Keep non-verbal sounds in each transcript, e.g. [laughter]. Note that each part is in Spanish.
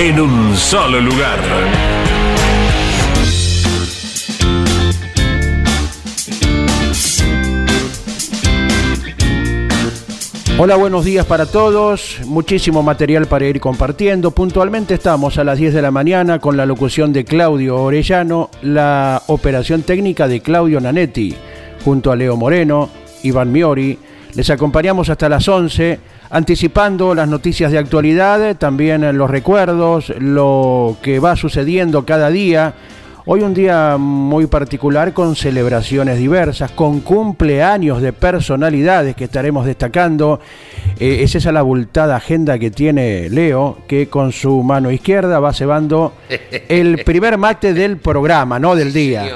en un solo lugar. Hola, buenos días para todos. Muchísimo material para ir compartiendo. Puntualmente estamos a las 10 de la mañana con la locución de Claudio Orellano, la operación técnica de Claudio Nanetti, junto a Leo Moreno, Iván Miori. Les acompañamos hasta las 11, anticipando las noticias de actualidad, también los recuerdos, lo que va sucediendo cada día Hoy un día muy particular con celebraciones diversas, con cumpleaños de personalidades que estaremos destacando. Eh, es esa la abultada agenda que tiene Leo, que con su mano izquierda va cebando [laughs] el primer mate del programa, no del día.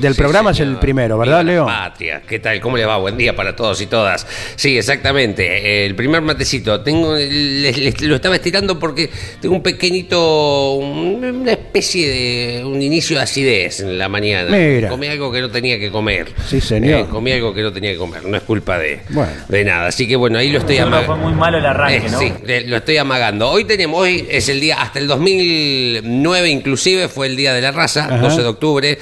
Del programa es el primero, ¿verdad, Leo? Patria, ¿qué tal? ¿Cómo le va? Buen día para todos y todas. Sí, exactamente. El primer matecito. Tengo, lo estaba estirando porque tengo un pequeñito, una especie de un inicio de acidez en la mañana. Mira. Comí algo que no tenía que comer. Sí, señor. Eh, comí algo que no tenía que comer. No es culpa de, de nada. Así que bueno, ahí lo estoy amagando. Fue muy malo el arranque, Eh, ¿no? Sí, eh, lo estoy amagando. Hoy tenemos, hoy es el día, hasta el 2009 inclusive fue el Día de la Raza, Ajá. 12 de octubre,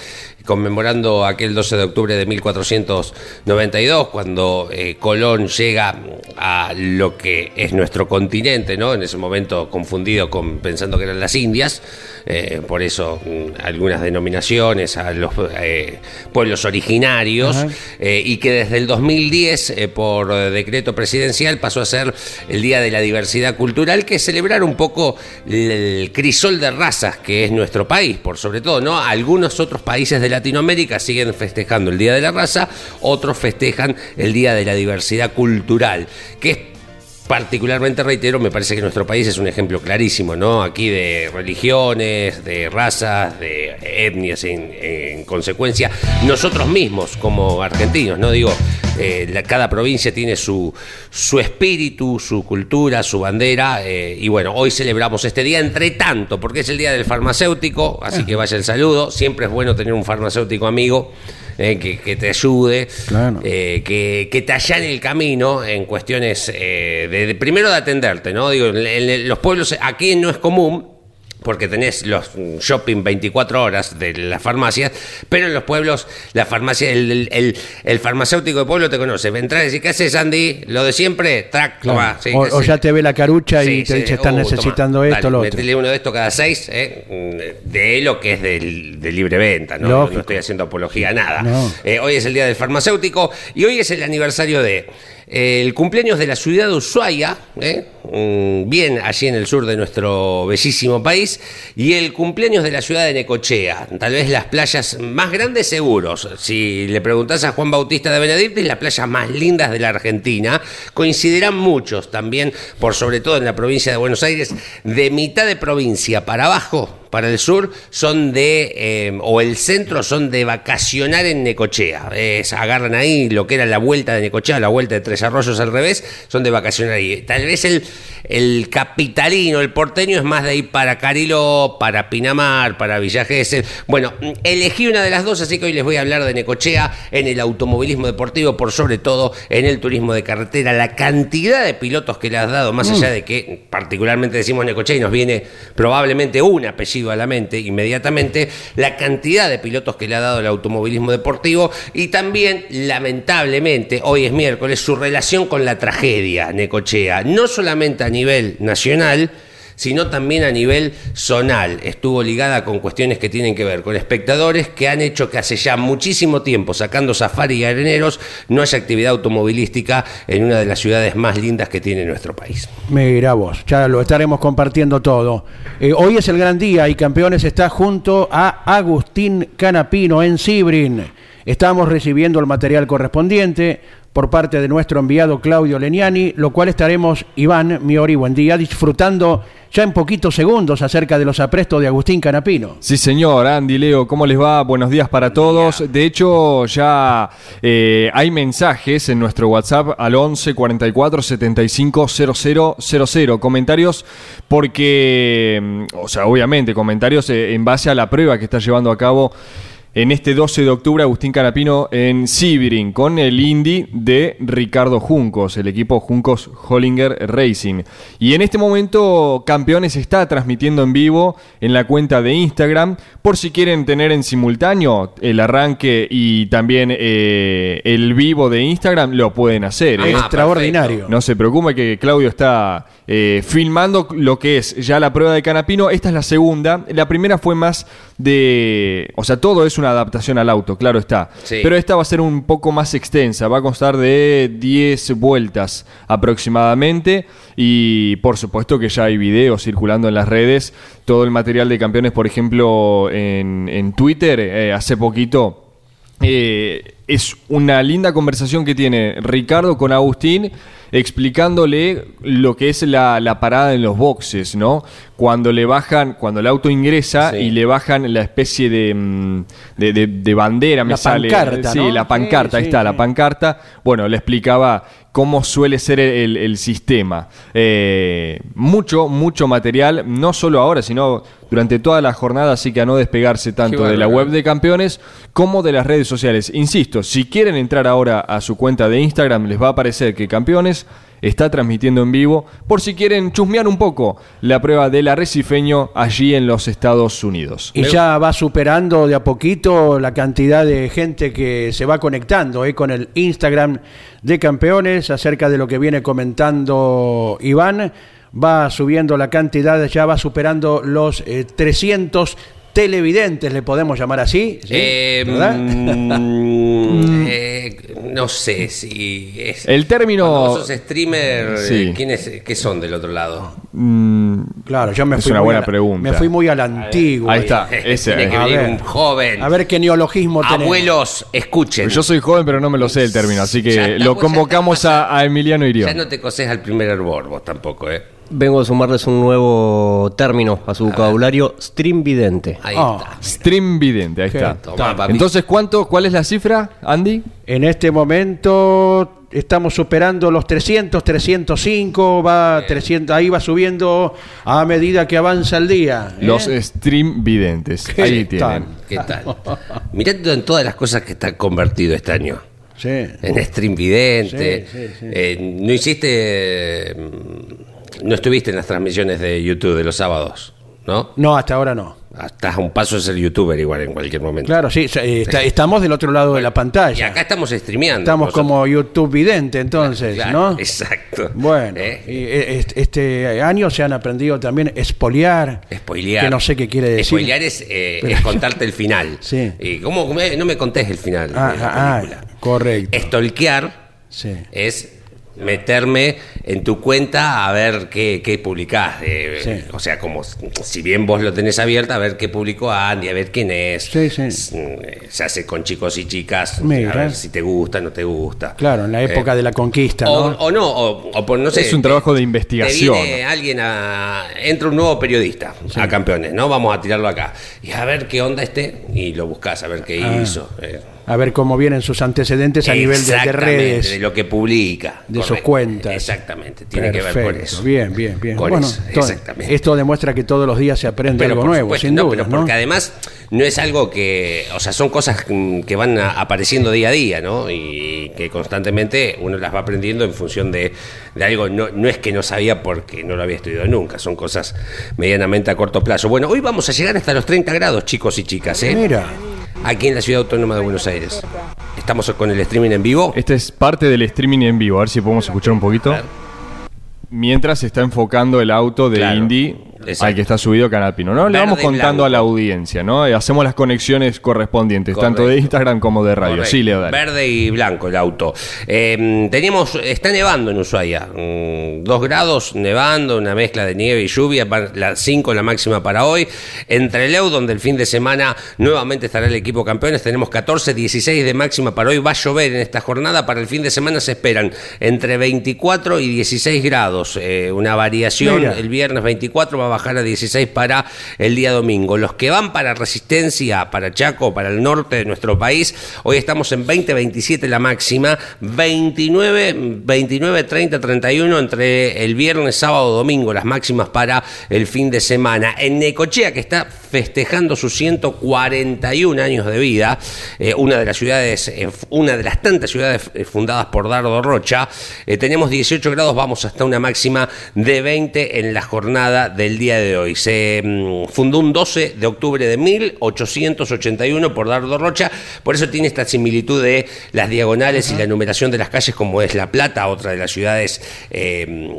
conmemorando aquel 12 de octubre de 1492, cuando eh, Colón llega a lo que es nuestro continente, ¿no? En ese momento confundido con pensando que eran las Indias, eh, por eso mm, algunas denominaciones a los eh, pueblos originarios, y que desde el 2010, eh, por decreto presidencial, pasó a ser el Día de la Diversidad Cultural, que es celebrar un poco el crisol de razas que es nuestro país, por sobre todo, ¿no? Algunos otros países de Latinoamérica siguen festejando el Día de la Raza, otros festejan el Día de la Diversidad Cultural, que es Particularmente reitero, me parece que nuestro país es un ejemplo clarísimo, ¿no? Aquí de religiones, de razas, de etnias en, en consecuencia. Nosotros mismos, como argentinos, ¿no? Digo, eh, la- cada provincia tiene su, su espíritu, su cultura, su bandera. eh, y bueno, hoy celebramos este día entre tanto, porque es el día del farmacéutico, así que vaya el saludo. Siempre es bueno tener un farmacéutico amigo. Eh, que, que te ayude, Claro. eh, que, que te allane el camino en cuestiones eh, de, de- primero de atenderte, ¿no? Digo, en, en los pueblos aquí no es común porque tenés los shopping 24 horas de las farmacias, pero en los pueblos, la farmacia, el, el- el- el farmacéutico de pueblo te conoce. Entras y decís, ¿qué haces, Andy? Lo de siempre, track, Claro. sí, o, ya te ve la carucha y te sí. dice, están Uh, necesitando toma, esto, dale, lo otro. metele uno de esto cada seis, ¿eh? De lo que es de libre venta, ¿no? Estoy haciendo apología a nada. No. Eh, hoy es el día del farmacéutico y hoy es el aniversario de el cumpleaños de la ciudad de Ushuaia, ¿eh? Bien allí en el sur de nuestro bellísimo país, y el cumpleaños de la ciudad de Necochea, tal vez las playas más grandes seguros. Si le preguntás a Juan Bautista de Benedictis, las playas más lindas de la Argentina, coincidirán muchos también, por sobre todo en la provincia de Buenos Aires, de mitad de provincia para abajo, para el sur son de, eh, o el centro son de vacacionar en Necochea. Es- agarran ahí lo que era la vuelta de Necochea, la vuelta de Tres Arroyos al revés, son de vacacionar ahí. Tal vez el, el capitalino, el porteño es más de ir para Carilo, para Pinamar, para Villa Gesell. Bueno, elegí una de las dos, así que hoy les voy a hablar de Necochea en el automovilismo deportivo, por sobre todo en el turismo de carretera. La cantidad de pilotos que le has dado, más allá de que particularmente decimos Necochea y nos viene probablemente un apellido a la mente inmediatamente, la cantidad de pilotos que le ha dado el automovilismo deportivo y también, lamentablemente, hoy es miércoles, su relación con la tragedia Necochea, no solamente a nivel nacional, sino también a nivel zonal. Estuvo ligada con cuestiones que tienen que ver con espectadores que han hecho que hace ya muchísimo tiempo, sacando safari y areneros, no haya actividad automovilística en una de las ciudades más lindas que tiene nuestro país. Mira vos, ya lo estaremos compartiendo todo. Eh, hoy es el gran día y Campeones está junto a Agustín Canapino en Sibrin. Estamos recibiendo el material correspondiente por parte de nuestro enviado Claudio Leniani, lo cual estaremos, Iván Miori, buen día, disfrutando ya en poquitos segundos acerca de los aprestos de Agustín Canapino. Sí, señor, Andy, Leo, ¿cómo les va? Buenos días para todos. De hecho, ya eh, hay mensajes en nuestro WhatsApp al 11 44 75 0000. Comentarios porque, mm, o sea, obviamente, comentarios eh, en base a la prueba que está llevando a cabo en este 12 de octubre Agustín Canapino en Sibirin con el Indy de Ricardo Juncos, el equipo Juncos Hollinger Racing. Y en este momento Campeones está transmitiendo en vivo en la cuenta de Instagram por si quieren tener en simultáneo el arranque y también eh, el vivo de Instagram lo pueden hacer. Ah, ¿eh? Extraordinario. No se preocupe que Claudio está eh, filmando lo que es ya la prueba de Canapino. Esta es la segunda. La primera fue más de... O sea, todo es una adaptación al auto, claro está. Sí. Pero esta va a ser un poco más extensa. Va a constar de 10 vueltas aproximadamente. Y por supuesto que ya hay videos circulando en las redes. Todo el material de campeones, por ejemplo, en, en Twitter, eh, hace poquito... Eh, es una linda conversación que tiene Ricardo con Agustín explicándole lo que es la, la parada en los boxes, ¿no? Cuando le bajan, cuando el auto ingresa Sí. y le bajan la especie de, mm, de, de- de bandera, me La sale. pancarta, Sí, ¿no? la pancarta, Sí, ahí sí, está, sí. la pancarta. Bueno, le explicaba cómo suele ser el, el sistema. Eh, mucho, mucho material, no solo ahora, sino durante toda la jornada, así que a no despegarse tanto de la web de campeones como de las redes sociales. Insisto, si quieren entrar ahora a su cuenta de Instagram, les va a aparecer que Campeones está transmitiendo en vivo, por si quieren chusmear un poco la prueba del arrecifeño allí en los Estados Unidos. Y ya va superando de a poquito la cantidad de gente que se va conectando eh, con el Instagram de campeones acerca de lo que viene comentando Iván. Va subiendo la cantidad, ya va superando los eh, 300 televidentes, le podemos llamar así. ¿sí? Eh, ¿Verdad? mm, [laughs] eh, no sé si es. El término- Cuando vos sos streamer, Sí. eh, ¿quiénes qué son del otro lado? Mm, Claro, yo me Es fui una muy buena a la- pregunta. Me fui muy a la antigua. Ahí está. [laughs] ese, Tiene que A venir ver. un joven. A ver qué neologismo tenemos. Abuelos, escuchen. yo soy joven, pero no me lo sé el término, así Ya que está, lo ya convocamos a, a Emiliano Ya Irión. no te coses al primer hervor vos tampoco, ¿eh? Vengo a sumarles un nuevo término a su vocabulario, stream vidente. Ahí Ah. está. Stream vidente, ahí está. Papi. Entonces, ¿cuánto, ¿cuál es la cifra, Andy? En este momento estamos superando los 300, 305, va 300, ahí va subiendo a medida que avanza el día. ¿eh? Los stream videntes. ¿Qué Ahí tal? tienen. ¿Qué tal? Mirá en todas las cosas que está convertido este año. Sí. En stream vidente. Sí, sí, sí. Eh, no hiciste. mm, No estuviste en las transmisiones de YouTube de los sábados, ¿no? No, hasta ahora no. Estás a un paso de ser youtuber igual en cualquier momento. Claro, sí, eh, está- estamos del otro lado de la Y pantalla. acá estamos streameando. Estamos nosotros. como YouTube vidente entonces, Claro, ¿no? Exacto. Bueno, ¿Eh? y, eh, este, este año se han aprendido también espoliar, Spoilear. que no sé qué quiere decir. Spoilear es, eh, [laughs] Pero- es contarte el final. [laughs] Sí. ¿Y cómo no me contés el final Ah, de la ah, película? ah, correcto. Stalkear Sí. es meterme en tu cuenta a ver qué, qué publicás. eh, Sí. O sea, como si bien vos lo tenés abierta, a ver qué publicó Andy, a ver quién es. Sí, sí. S- eh, Se hace con chicos y chicas, Mira. a ver si te gusta, no te gusta. Claro, en la época Eh, de la conquista, o, ¿no? o no, o, o por, no sé. Es un trabajo de te investigación. viene alguien a. Entra un nuevo periodista a campeones, ¿no? Vamos a tirarlo acá. Y a ver qué onda este. Y lo buscas, a ver qué Ah. hizo. eh. A ver cómo vienen sus antecedentes a nivel de, de redes. de lo que publica. de sus cuentas. Exactamente, tiene que ver con eso. Bien, bien, bien. Con bueno, eso, exactamente. esto demuestra que todos los días se aprende Pero algo nuevo, supuesto, sin no, duda, pero ¿no? porque además no es algo que, o sea, son cosas que van apareciendo día a día, ¿no? Y que constantemente uno las va aprendiendo en función de, de algo, no, no es que no sabía porque no lo había estudiado nunca, son cosas medianamente a corto plazo. Bueno, hoy vamos a llegar hasta los 30 grados, chicos y chicas, ¿eh? Mira, Aquí en la Ciudad Autónoma de Buenos Aires. Estamos con el streaming en vivo. Este es parte del streaming en vivo. A ver si podemos escuchar un poquito. Mientras se está enfocando el auto de Claro, Indy al que está subido Canal Pino, ¿no? Le vamos contando a la audiencia, ¿no? Eh, Hacemos las conexiones correspondientes, Correcto. tanto de Instagram como de radio. Correcto. Sí, Leo, dale. Verde y blanco el auto. Eh, teníamos, está nevando en Ushuaia. Mm, dos grados nevando, una mezcla de nieve y lluvia. Las 5 la máxima para hoy. Entre Leu, donde el fin de semana nuevamente estará el equipo campeones, tenemos 14, 16 de máxima para hoy. Va a llover en esta jornada. Para el fin de semana se esperan entre 24 y 16 grados. Eh, una variación. Mira. El viernes 24 va a bajar a 16 para el día domingo. Los que van para Resistencia, para Chaco, para el norte de nuestro país, hoy estamos en 20, 27 la máxima, 29, 29, 30, 31 entre el viernes, sábado, domingo, las máximas para el fin de semana. En Necochea, que está festejando sus 141 años de vida, eh, una de las ciudades, eh, una de las tantas ciudades fundadas por Dardo Rocha, tenemos 18 grados, vamos hasta una máxima de 20 en la jornada del día de hoy. Se mm, fundó un 12 de octubre de 1881 por Dardo Rocha, por eso tiene esta similitud de las diagonales y la numeración de las calles como es La Plata, otra de las ciudades eh,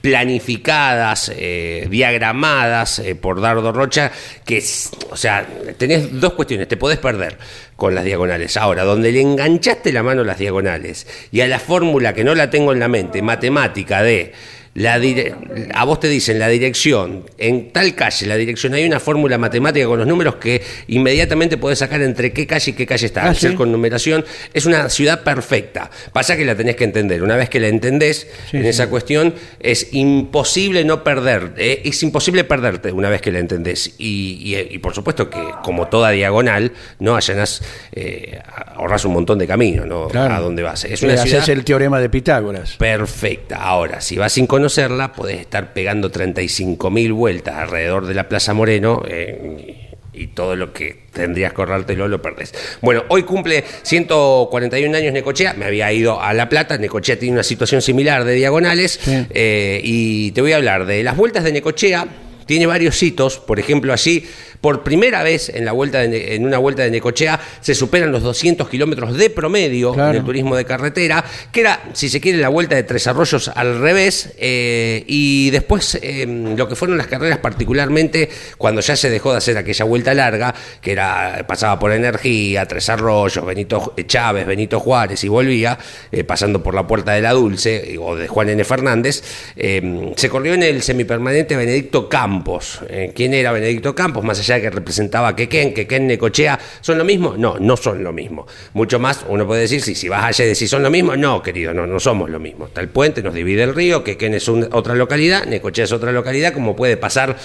planificadas, eh, diagramadas eh, por Dardo Rocha, que o sea, tenés dos cuestiones, te podés perder con las diagonales. Ahora, donde le enganchaste la mano a las diagonales y a la fórmula que no la tengo en la mente, matemática de la dire- a vos te dicen la dirección, en tal calle, la dirección, hay una fórmula matemática con los números que inmediatamente podés sacar entre qué calle y qué calle está. Ah, Al ser ¿sí? con numeración, es una ciudad perfecta. Pasa que la tenés que entender. Una vez que la entendés Sí, en sí. esa cuestión, es imposible no perder. eh, es imposible perderte una vez que la entendés. Y, y- y por supuesto que, como toda diagonal, no allanás, eh, ahorrás un montón de camino ¿no? Claro. a dónde vas. Es Eh, una ciudad el teorema de Pitágoras. perfecta. Ahora, si vas sin conocerla, podés estar pegando 35.000 vueltas alrededor de la Plaza Moreno eh, y, todo lo que tendrías que ahorrártelo lo perdés. Bueno, hoy cumple 141 años Necochea, me había ido a La Plata, Necochea tiene una situación similar de diagonales Sí. eh, y te voy a hablar de las vueltas de Necochea. Tiene varios hitos, por ejemplo, allí, por primera vez en, la vuelta de en una vuelta de Necochea, se superan los 200 kilómetros de promedio Claro. en el turismo de carretera, que era, si se quiere, la vuelta de Tres Arroyos al revés, eh, y después eh, lo que fueron las carreras, particularmente cuando ya se dejó de hacer aquella vuelta larga, que era pasaba por Energía, Tres Arroyos, Benito Chávez, Benito Juárez y volvía, eh, pasando por la Puerta de la Dulce, o de Juan N. Fernández, eh, se corrió en el semipermanente Benedicto Campos. Eh, ¿Quién era Benedicto Campos? Más allá que representaba a Quequén, Quequén, Necochea, ¿son lo mismo? No, no son lo mismo. Mucho más, uno puede decir, si, si vas allá y decís, ¿son lo mismo? No, querido, no, no somos lo mismo. Está el puente, nos divide el río, Quequén es otra localidad, Necochea es otra localidad, como puede pasar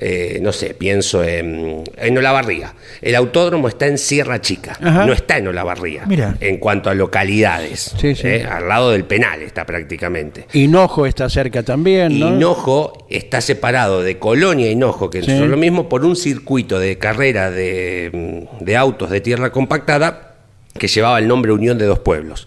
eh, no sé, pienso en, en Olavarría. El autódromo está en Sierra Chica, Ajá. no está en Olavarría. Mira. En cuanto a localidades, Sí, sí. eh, al lado del penal está prácticamente. Hinojo está cerca también, ¿no? Hinojo está separado de Colonia Hinojo, que Sí. son lo mismo, por un circuito de carrera de, de autos de tierra compactada que llevaba el nombre Unión de Dos Pueblos.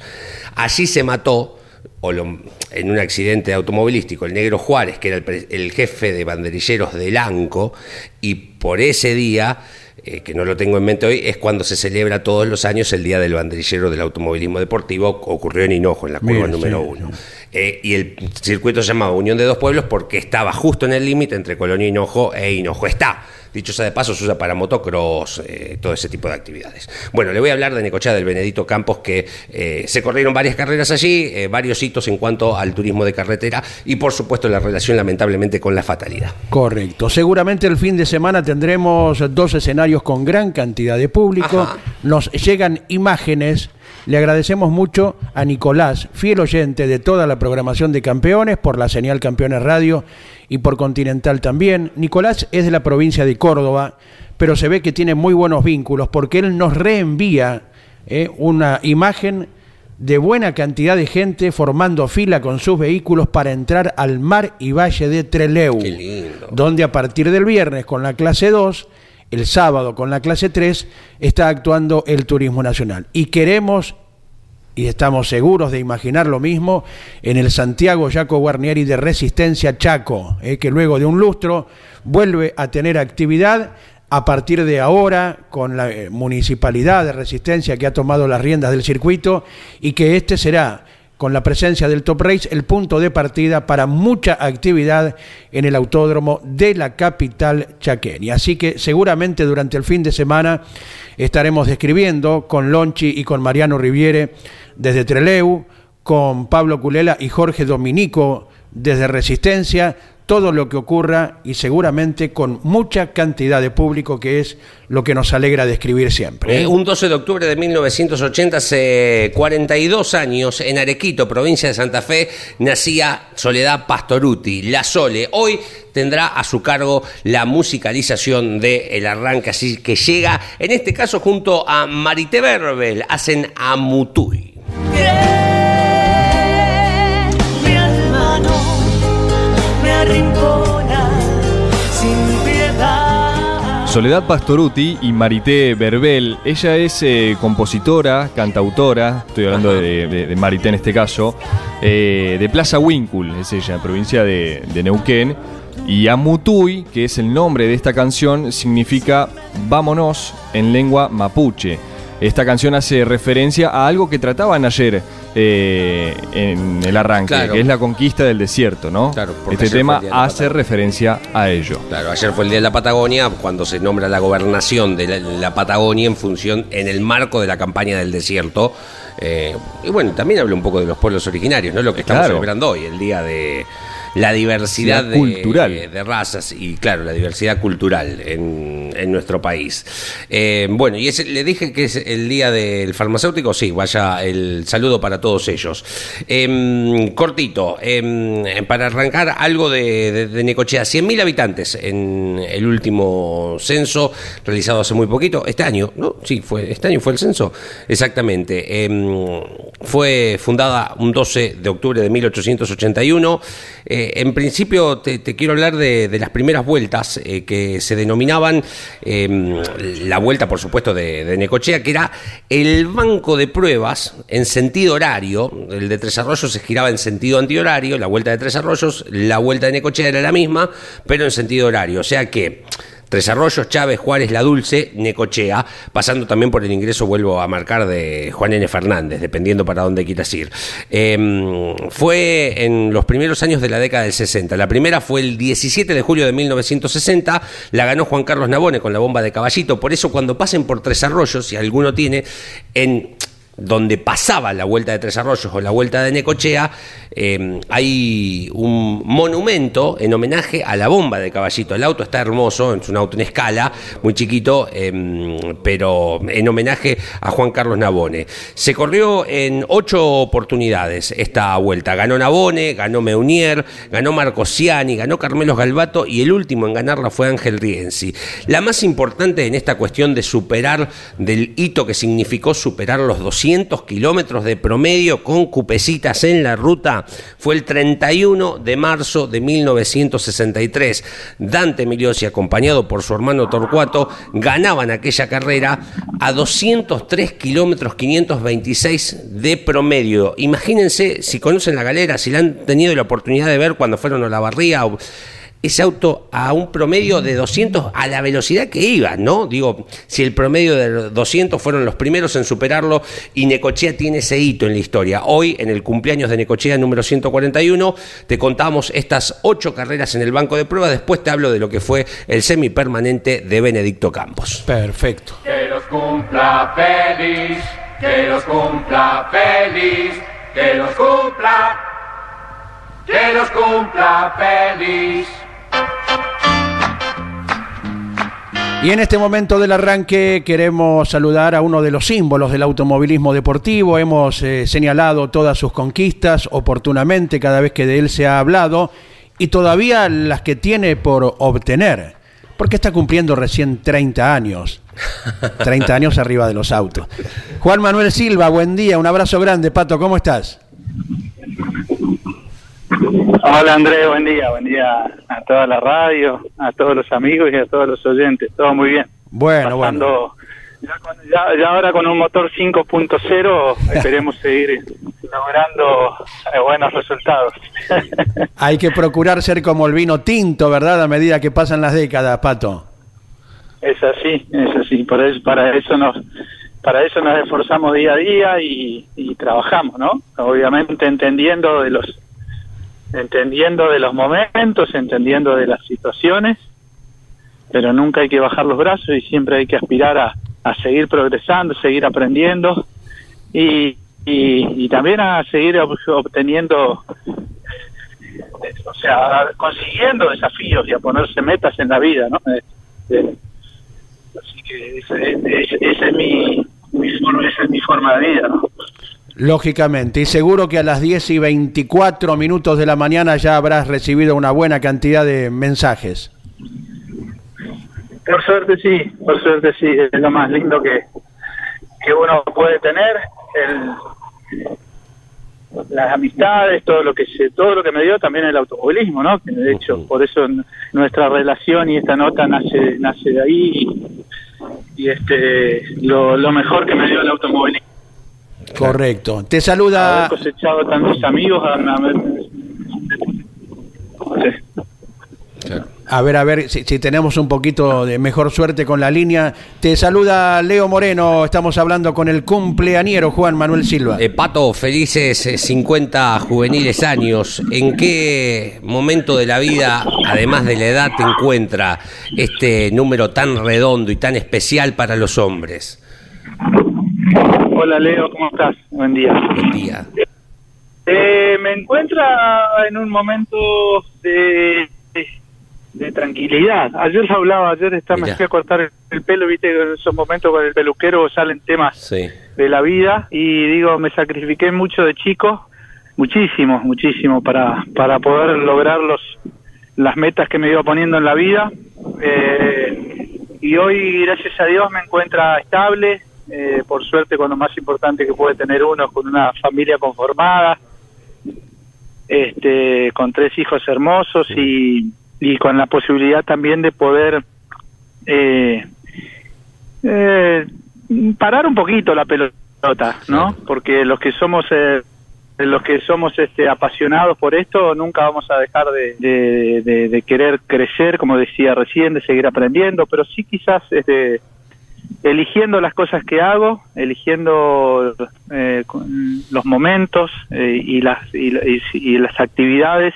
Allí se mató, o lo- en un accidente automovilístico, el negro Juárez, que era el, el jefe de banderilleros del ANCO, y por ese día, eh, que no lo tengo en mente hoy, es cuando se celebra todos los años el Día del Banderillero del Automovilismo Deportivo, ocurrió en Hinojo, en la curva Mira, número sí, uno. Eh, y el circuito se llamaba Unión de Dos Pueblos porque estaba justo en el límite entre Colonia y Hinojo e Hinojo está. Dicho sea de paso, se usa para motocross, eh, todo ese tipo de actividades. Bueno, le voy a hablar de Necochea del Benedito Campos, que eh, se corrieron varias carreras allí, eh, varios hitos en cuanto al turismo de carretera y, por supuesto, la relación lamentablemente con la fatalidad. Correcto. Seguramente el fin de semana tendremos dos escenarios con gran cantidad de público. Ajá. Nos llegan imágenes. Le agradecemos mucho a Nicolás, fiel oyente de toda la programación de Campeones, por la señal Campeones Radio y por Continental también. Nicolás es de la provincia de Córdoba, pero se ve que tiene muy buenos vínculos porque él nos reenvía eh, una imagen de buena cantidad de gente formando fila con sus vehículos para entrar al mar y valle de Treleu, Qué lindo. donde a partir del viernes con la clase 2, el sábado con la clase 3, está actuando el Turismo Nacional. Y queremos, y estamos seguros de imaginar lo mismo, en el Santiago Jaco Guarnieri de Resistencia Chaco, eh, que luego de un lustro vuelve a tener actividad a partir de ahora con la eh, municipalidad de Resistencia que ha tomado las riendas del circuito y que este será con la presencia del Top Race, el punto de partida para mucha actividad en el autódromo de la capital chaqueña. Así que seguramente durante el fin de semana estaremos describiendo con Lonchi y con Mariano Riviere desde Treleu, con Pablo Culela y Jorge Dominico desde Resistencia, todo lo que ocurra y seguramente con mucha cantidad de público que es lo que nos alegra describir siempre. Eh, un 12 de octubre de 1980, hace 42 años, en Arequito, provincia de Santa Fe, nacía Soledad Pastoruti, la Sole. Hoy tendrá a su cargo la musicalización del el arranque, así que llega, en este caso, junto a Marité Verbel, hacen Amutuy. mi Soledad Pastoruti y Marité Verbel, ella es eh, compositora, cantautora, estoy hablando de, de- de Marité en este caso, eh, de Plaza Winkul, es ella, provincia de, de Neuquén, y Amutuy, que es el nombre de esta canción, significa vámonos en lengua mapuche. Esta canción hace referencia a algo que trataban ayer eh, en el arranque, Claro. que es la conquista del desierto, ¿no? Claro, este tema hace referencia a ello. Claro, ayer fue el Día de la Patagonia, cuando se nombra la gobernación de la, la Patagonia en función, en el marco de la campaña del desierto. Eh, y bueno, también habla un poco de los pueblos originarios, ¿no? Lo que estamos Claro. celebrando hoy, el Día de la diversidad de, cultural. de razas y, claro, la diversidad cultural en, en nuestro país. Eh, bueno, y le dije que es el Día del Farmacéutico, sí, vaya el saludo para todos ellos. Em, cortito, em, para arrancar algo de, de, de Necochea, 100.000 habitantes en el último censo realizado hace muy poquito, este año, ¿no? Sí, fue, este año fue el censo, exactamente. Em, fue fundada un 12 de octubre de 1881. En principio te, quiero hablar de, de las primeras vueltas eh, que se denominaban em, la vuelta, por supuesto, de, de Necochea, que era el banco de pruebas en sentido horario. El de Tres Arroyos se giraba en sentido antihorario, la vuelta de Tres Arroyos, la vuelta de Necochea era la misma, pero en sentido horario. O sea que Tres Arroyos, Chávez, Juárez, La Dulce, Necochea, pasando también por el ingreso, vuelvo a marcar, de Juan N. Fernández, dependiendo para dónde quieras ir. Eh, fue en los primeros años de la década del 60. La primera fue el 17 de julio de 1960, la ganó Juan Carlos Nabone con la bomba de caballito. Por eso, cuando pasen por Tres Arroyos, si alguno tiene, en donde pasaba la vuelta de Tres Arroyos o la vuelta de Necochea, eh, hay un monumento en homenaje a la bomba de Caballito. El auto está hermoso, es un auto en escala, muy chiquito, eh, pero en homenaje a Juan Carlos Nabone. Se corrió en ocho oportunidades esta vuelta. Ganó Nabone, ganó Meunier, ganó Marco Ciani, ganó Carmelos Galvato y el último en ganarla fue Ángel Rienzi. La más importante en esta cuestión de superar, del hito que significó superar los 200 kilómetros de promedio con cupecitas en la ruta, fue el 31 de marzo de 1963. Dante Miliosi, acompañado por su hermano Torcuato, ganaban aquella carrera a 203 kilómetros 526 de promedio. Imagínense, si conocen la galera, si la han tenido la oportunidad de ver cuando fueron a la barría o ese auto a un promedio de 200 a la velocidad que iba, ¿no? Digo, si el promedio de 200 fueron los primeros en superarlo y Necochea tiene ese hito en la historia. Hoy, en el cumpleaños de Necochea número 141, te contamos estas ocho carreras en el banco de pruebas. Después te hablo de lo que fue el semipermanente de Benedicto Campos. Perfecto. Que los cumpla feliz, que los cumpla feliz, que los cumpla, que los cumpla feliz. Y en este momento del arranque queremos saludar a uno de los símbolos del automovilismo deportivo. Hemos eh, señalado todas sus conquistas oportunamente cada vez que de él se ha hablado y todavía las que tiene por obtener. Porque está cumpliendo recién 30 años. 30 años arriba de los autos. Juan Manuel Silva, buen día, un abrazo grande, Pato, ¿cómo estás? Hola Andrés, buen día, buen día a toda la radio, a todos los amigos y a todos los oyentes, todo muy bien. Bueno, Pasando- bueno. Ya, con- ya- ya ahora con un motor 5.0 [laughs] esperemos seguir logrando eh, buenos resultados. [laughs] Hay que procurar ser como el vino tinto, ¿verdad? A medida que pasan las décadas, Pato. es así, es así, por eso, para eso nos, para eso nos esforzamos día a día y, y trabajamos, ¿no? Obviamente entendiendo de los entendiendo de los momentos, entendiendo de las situaciones, pero nunca hay que bajar los brazos y siempre hay que aspirar a, a seguir progresando, seguir aprendiendo y, y, también a seguir ob- obteniendo, o sea, consiguiendo desafíos y a ponerse metas en la vida, ¿no? Eh, así que esa, es mi, mi es mi forma de vida, ¿no? Lógicamente, y seguro que a las 10 y 24 minutos de la mañana ya habrás recibido una buena cantidad de mensajes. Por suerte sí, por suerte sí, es lo más lindo que, que uno puede tener, el, las amistades, todo lo que se, todo lo que me dio también el automovilismo, ¿no? Que de hecho por eso nuestra relación y esta nota nace nace de ahí y, y, este lo, lo mejor que me dio el automovilismo. Correcto. Te saluda Haber cosechado tantos amigos, a- a- A ver, a ver si, si tenemos un poquito de mejor suerte con la línea. Te saluda Leo Moreno. Estamos hablando con el cumpleañero Juan Manuel Silva. Eh, Pato, felices eh, 50 juveniles años. ¿En qué momento de la vida, además de la edad, te encuentra este número tan redondo y tan especial para los hombres? Hola Leo, ¿cómo estás? Buen día. Buen día. Eh, me encuentra en un momento de, tranquilidad. Ayer hablaba, ayer está, me fui a cortar el, el pelo, viste, que en esos momentos con el peluquero salen temas Sí. de la vida y digo, me sacrifiqué mucho de chico, muchísimo, muchísimo para, para poder lograr los, las metas que me iba poniendo en la vida. Eh, y hoy, gracias a Dios, me encuentra estable, eh, por suerte con lo más importante que puede tener uno, con una familia conformada, este, con tres hijos hermosos y, y con la posibilidad también de poder eh, eh, parar un poquito la pelota, ¿no? Porque los que somos eh, los que somos este, apasionados por esto nunca vamos a dejar de, de- de- de querer crecer, como decía recién, de seguir aprendiendo, pero sí quizás este, eligiendo las cosas que hago, eligiendo eh, los momentos eh, y las y, la- y- y las actividades.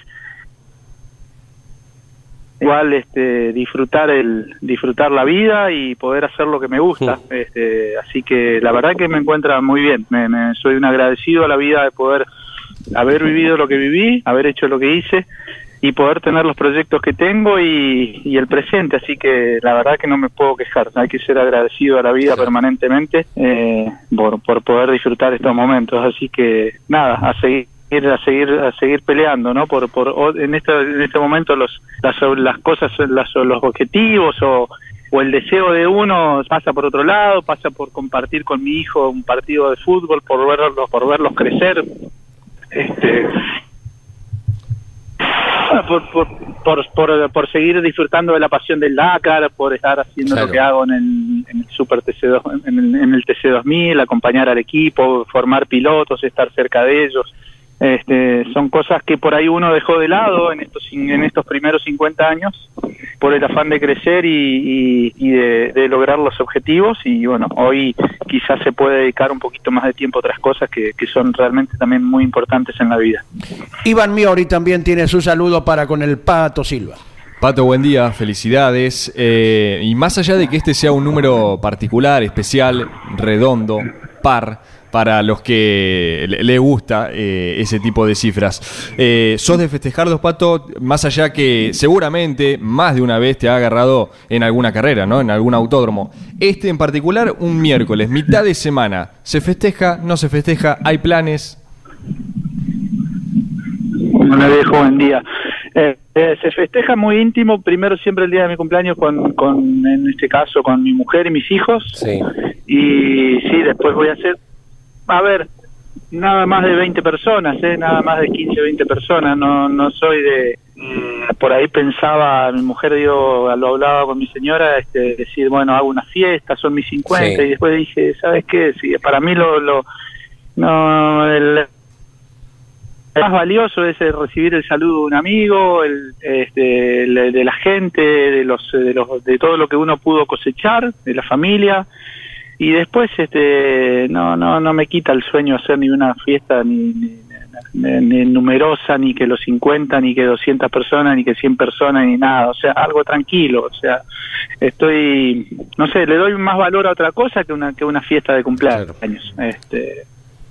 Igual este disfrutar el disfrutar la vida y poder hacer lo que me gusta. Este, así que la verdad que me encuentra muy bien. Me, me- soy un agradecido a la vida de poder haber vivido lo que viví haber hecho lo que hice y poder tener los proyectos que tengo y, y el presente así que la verdad que no me puedo quejar. Hay que ser agradecido a la vida permanentemente eh, por, por poder disfrutar estos momentos. Así que nada a seguir a seguir a seguir peleando no por por en este en este momento los las las cosas las, los objetivos o o el deseo de uno pasa por otro lado pasa por compartir con mi hijo un partido de fútbol por verlos por verlos crecer. Este por, por, por, por, por seguir disfrutando de la pasión del Dakar, por estar haciendo Claro. lo que hago en el, en el Super TC2, en el, en el TC2000, acompañar al equipo, formar pilotos, estar cerca de ellos. Este, son cosas que por ahí uno dejó de lado en estos en estos primeros 50 años por el afán de crecer y, y- y de, de lograr los objetivos y bueno hoy quizás se puede dedicar un poquito más de tiempo a otras cosas que, que son realmente también muy importantes en la vida Iván Miori también tiene su saludo para con el Pato Silva. Pato, buen día, felicidades. Eh, y más allá de que este sea un número particular, especial, redondo, par, para los que le, le gusta eh, ese tipo de cifras, eh, ¿sos de festejarlos, Pato? Más allá que seguramente más de una vez te ha agarrado en alguna carrera, ¿no? En algún autódromo. Este en particular, un miércoles, mitad de semana. ¿Se festeja? ¿No se festeja? ¿Hay planes? No le dejo buen día. Eh, eh, se festeja muy íntimo, primero siempre el día de mi cumpleaños con, con, en este caso, con mi mujer y mis hijos. Sí. Y sí, después voy a hacer, a ver, nada más de 20 personas, ¿eh? nada más de 15 o 20 personas. No, no soy de, mm, por ahí pensaba, mi mujer digo, lo hablaba con mi señora, este, decir, bueno, hago una fiesta, son mis 50, Sí. y después dije, ¿sabes qué? Sí, para mí lo, lo no, el, el más valioso es el recibir el saludo de un amigo, el, este, el- de la gente, de los, de los, de todo lo que uno pudo cosechar, de la familia, y después este no no no me quita el sueño hacer ni una fiesta ni, ni, ni- ni numerosa ni que los 50 ni que 200 personas ni que 100 personas ni nada. O sea algo tranquilo. O sea estoy no sé le doy más valor a otra cosa que una que una fiesta de cumpleaños. Este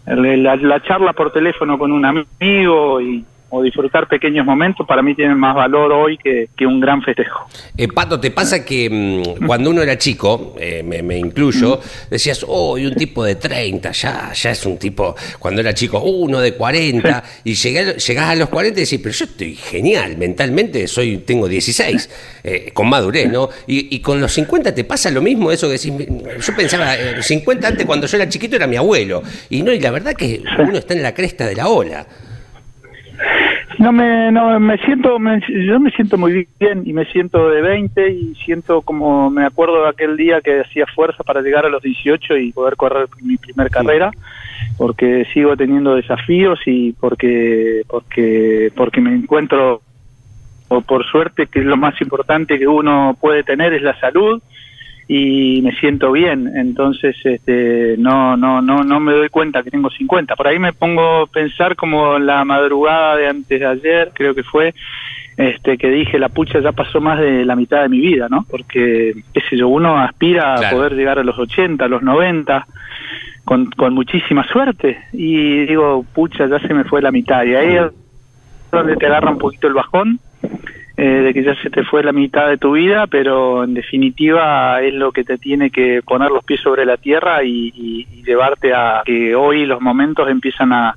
la, la charla por teléfono con un amigo y o disfrutar pequeños momentos para mí tienen más valor hoy que, que un gran festejo. Eh, Pato, ¿te pasa que mm, cuando uno era chico, eh, me, me incluyo, decías, oh, y un tipo de 30, ya, ya es un tipo, cuando era chico, "Uh, uno de 40, y llegué, llegás a los 40 y decís, pero yo estoy genial, mentalmente soy tengo 16, eh, con madurez, ¿no? Y, y con los 50 te pasa lo mismo, eso que decís, yo pensaba, eh, 50 antes cuando yo era chiquito era mi abuelo, y no, y la verdad que uno está en la cresta de la ola. No me, no me siento, me- yo me siento muy bien y me siento de 20 y siento como me acuerdo de aquel día que hacía fuerza para llegar a los 18 y poder correr mi primer carrera, porque sigo teniendo desafíos y porque porque porque me encuentro o por suerte que es lo más importante que uno puede tener es la salud y me siento bien. Entonces este no no no no me doy cuenta que tengo 50 por ahí me pongo a pensar como la madrugada de antes de ayer creo que fue este que dije la pucha ya pasó más de la mitad de mi vida no porque qué sé yo uno aspira Claro. a poder llegar a los 80 a los 90 con, con muchísima suerte. Y digo pucha ya se me fue la mitad. Y ahí es donde te agarra un poquito el bajón eh, de que ya se te fue la mitad de tu vida, pero en definitiva es lo que te tiene que poner los pies sobre la tierra y, y- y llevarte a que hoy los momentos empiezan a,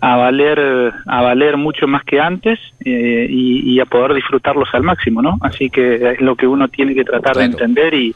a valer a valer mucho más que antes eh, y, y a poder disfrutarlos al máximo, ¿no? Así que es lo que uno tiene que tratar de entender y,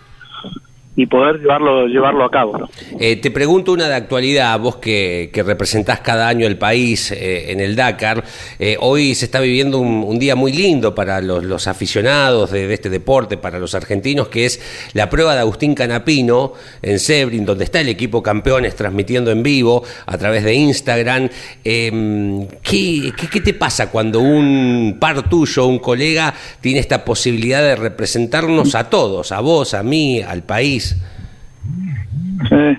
y poder llevarlo llevarlo a cabo. Eh, te pregunto una de actualidad, vos que, que representás cada año el país eh, en el Dakar. Eh, hoy se está viviendo un, día muy lindo para los, aficionados de, este deporte, para los argentinos, que es la prueba de Agustín Canapino en Sebring, donde está el equipo campeones transmitiendo en vivo a través de Instagram. Eh, ¿qué, qué, qué te pasa cuando un par tuyo, un colega, tiene esta posibilidad de representarnos a todos, a vos, a mí, al país? Sí.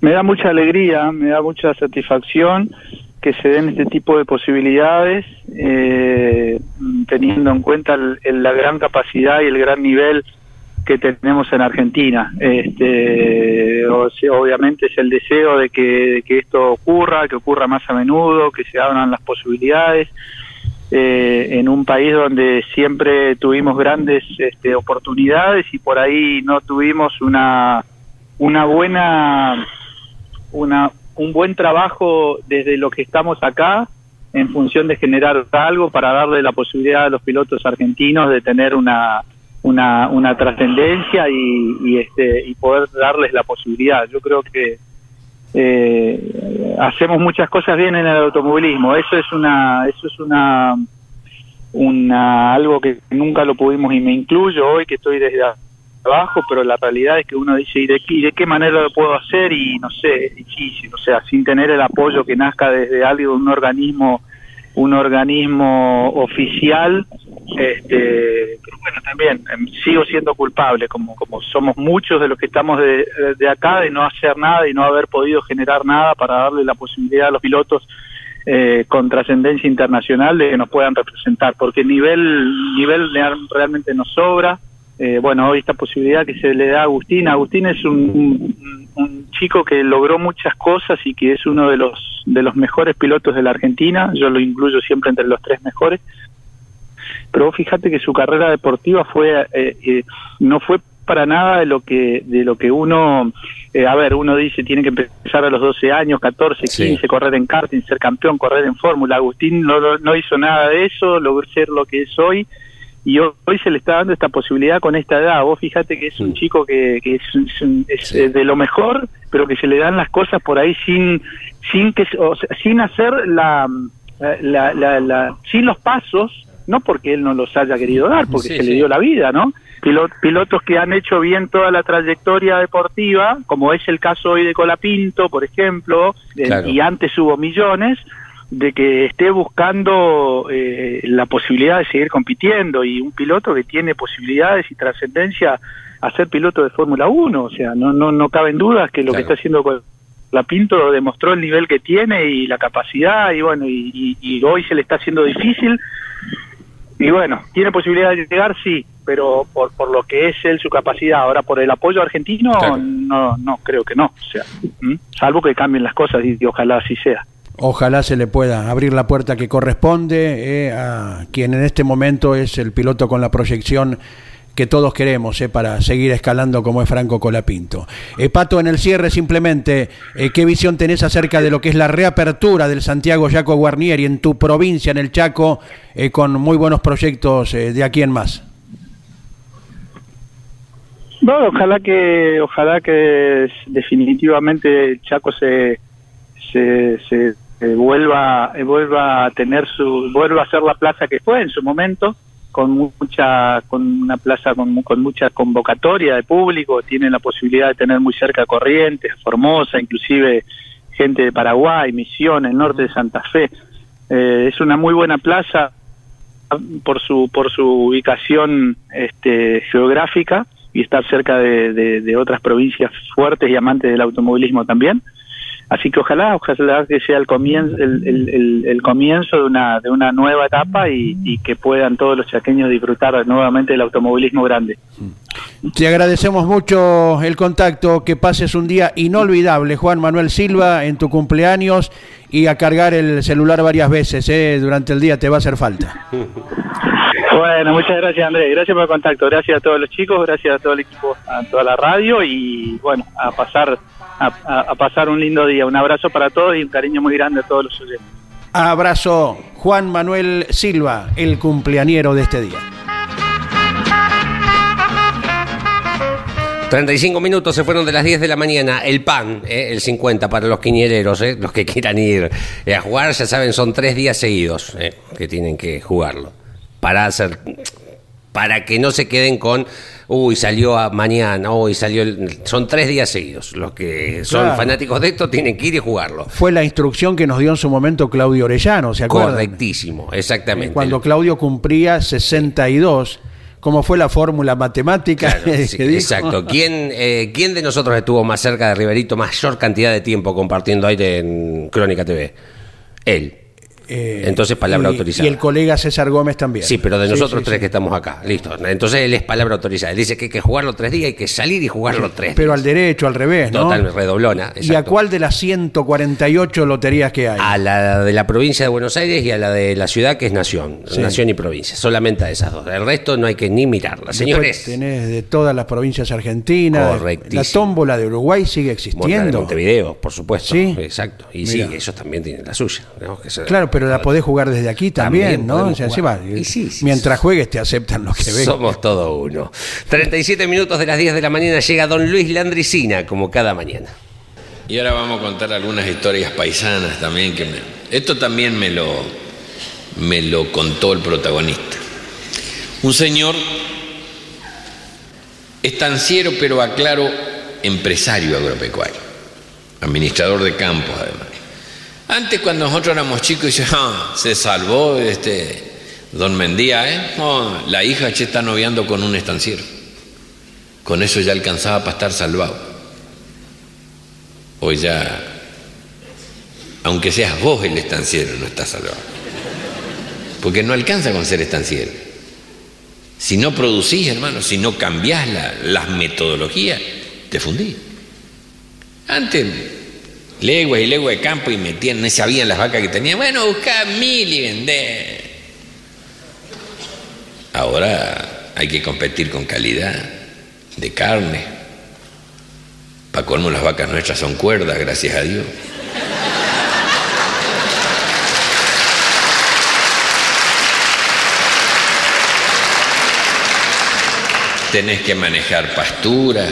Me da mucha alegría, me da mucha satisfacción que se den este tipo de posibilidades, eh, teniendo en cuenta el- el- la gran capacidad y el gran nivel que tenemos en Argentina. Este, obviamente es el deseo de que, de que esto ocurra, que ocurra más a menudo, que se abran las posibilidades. Eh, en un país donde siempre tuvimos grandes este, oportunidades y por ahí no tuvimos una una buena una un buen trabajo desde lo que estamos acá en función de generar algo para darle la posibilidad a los pilotos argentinos de tener una una, una trascendencia y, y este y poder darles la posibilidad. Yo creo que eh, hacemos muchas cosas bien en el automovilismo eso es una eso es una una algo que nunca lo pudimos y me incluyo hoy que estoy desde abajo pero la realidad es que uno dice ¿y de, y de qué manera lo puedo hacer? y no sé, es difícil o sea, sin tener el apoyo que nazca desde algo, un organismo un organismo oficial este pero bueno también em, sigo siendo culpable como como somos muchos de los que estamos de, de acá de no hacer nada y no haber podido generar nada para darle la posibilidad a los pilotos eh, con trascendencia internacional de que nos puedan representar porque el nivel nivel real- realmente nos sobra eh, bueno, hoy esta posibilidad que se le da a Agustín. Agustín es un, un- un chico que logró muchas cosas y que es uno de los de los mejores pilotos de la Argentina. Yo lo incluyo siempre entre los tres mejores. Pero vos fíjate que su carrera deportiva fue eh, eh, no fue para nada de lo que de lo que uno eh, a ver uno dice tiene que empezar a los 12 años 14 15 correr en karting ser campeón correr en fórmula. Agustín no, no- hizo nada de eso logró ser lo que es hoy. Y hoy, hoy se le está dando esta posibilidad con esta edad. Vos fíjate que es un chico que, que es, es, eh, de lo mejor, pero que se le dan las cosas por ahí sin sin que o sea, sin hacer la, la, la- la- sin los pasos, no porque él no los haya querido dar, porque Sí, se sí. le dio la vida, ¿no? Pilo- pilotos que han hecho bien toda la trayectoria deportiva, como es el caso hoy de Colapinto, por ejemplo, eh, y antes hubo millones, de que esté buscando eh, la posibilidad de seguir compitiendo y un piloto que tiene posibilidades y trascendencia a ser piloto de Fórmula 1. O sea, no, no, no caben dudas que lo que está haciendo la Pinto demostró el nivel que tiene y la capacidad y bueno, y, y- y hoy se le está haciendo difícil. Y bueno, tiene posibilidad de llegar, sí, pero por, por lo que es él su capacidad. Ahora, por el apoyo argentino, no, no, creo que no. O sea, ¿m? salvo que cambien las cosas y, y ojalá así sea. Ojalá se le pueda abrir la puerta que corresponde eh, a quien en este momento es el piloto con la proyección que todos queremos eh, para seguir escalando como es Franco Colapinto. Eh, Pato, en el cierre simplemente, eh, ¿qué visión tenés acerca de lo que es la reapertura del Santiago Jaco Guarnieri en tu provincia, en el Chaco, eh, con muy buenos proyectos eh, de aquí en más? No, ojalá que, ojalá que definitivamente el Chaco se, se, se, eh, vuelva, vuelva a tener su, vuelva a ser la plaza que fue en su momento, con mucha, con una plaza con, con mucha convocatoria de público, tiene la posibilidad de tener muy cerca Corrientes, Formosa, inclusive gente de Paraguay, Misiones, norte de Santa Fe. Eh, es una muy buena plaza por su por su ubicación este, geográfica y estar cerca de otras provincias fuertes y amantes del automovilismo también. Así que ojalá, ojalá que sea el comienzo, el, el- el- el comienzo de una, de una nueva etapa y, y que puedan todos los chaqueños disfrutar nuevamente del automovilismo grande. Te agradecemos mucho el contacto, que pases un día inolvidable, Juan Manuel Silva, en tu cumpleaños y a cargar el celular varias veces, eh, durante el día te va a hacer falta. [laughs] Bueno, muchas gracias Andrés, gracias por el contacto, gracias a todos los chicos, gracias a todo el equipo, a toda la radio y bueno, a pasar a, a- a pasar un lindo día. Un abrazo para todos y un cariño muy grande a todos los oyentes. Abrazo, Juan Manuel Silva, el cumpleañero de este día. 35 minutos se fueron de las 10 de la mañana. El pan, eh, el 50 para los quiniereros, eh, los que quieran ir eh, a jugar, ya saben, son tres días seguidos eh, que tienen que jugarlo. Para hacer. Para que no se queden con. Uy, salió a mañana, uy, salió. el-". Son tres días seguidos. Los que son Claro. fanáticos de esto tienen que ir y jugarlo. Fue la instrucción que nos dio en su momento Claudio Orellano, ¿se acuerdan? Correctísimo, exactamente. Cuando Claudio cumplía 62, ¿cómo fue la fórmula matemática? Claro, [laughs] sí, exacto. ¿Quién, eh, ¿Quién de nosotros estuvo más cerca de Riverito mayor cantidad de tiempo compartiendo aire en Crónica TV? Él. Eh, Entonces, palabra y- autorizada. Y el colega César Gómez también. Sí, pero de nosotros sí, tres sí. que estamos acá. Listo. Entonces él es palabra autorizada. Él dice que hay que jugarlo tres días, hay que salir y jugarlo tres Pero días. al derecho, al revés, ¿no? Total, redoblona. ¿Y a cuál de las 148 loterías que hay? A la de la provincia de Buenos Aires y a la de la ciudad que es Nación. Nación y provincia. Solamente a esas dos. El resto no hay que ni mirarla. Después Señores. Tenés de todas las provincias argentinas. Correctísimo. La tómbola de Uruguay sigue existiendo. Montevideo, por supuesto. Sí. Exacto. Y Mira. sí, ellos también tienen la suya. ¿no? Que se- Claro, pero la podés jugar desde aquí también, También ¿no? O sea, encima, Y sí, sí, mientras juegues te aceptan los que ven. Somos todo uno. 37 minutos de las 10 de la mañana llega don Luis Landricina, como cada mañana. Y ahora vamos a contar algunas historias paisanas también que me- esto también me lo me lo contó el protagonista. Un señor estanciero, pero aclaro, empresario agropecuario, administrador de campos además. Antes cuando nosotros éramos chicos ah, se salvó este don Mendía, ¿eh? La hija che está noviando con un estanciero. Con eso ya alcanzaba para estar salvado. Hoy ya, aunque seas vos el estanciero, no estás salvado. Porque no alcanza con ser estanciero. Si no producís, hermano, si no cambiás la- las metodologías, te fundís. Antes, leguas y leguas de campo y metían, no sabían las vacas que tenían. Bueno, buscá mil y vendé. Ahora hay que competir con calidad de carne. Para colmo las vacas nuestras son cuerdas, gracias a Dios. Tenés que manejar pastura,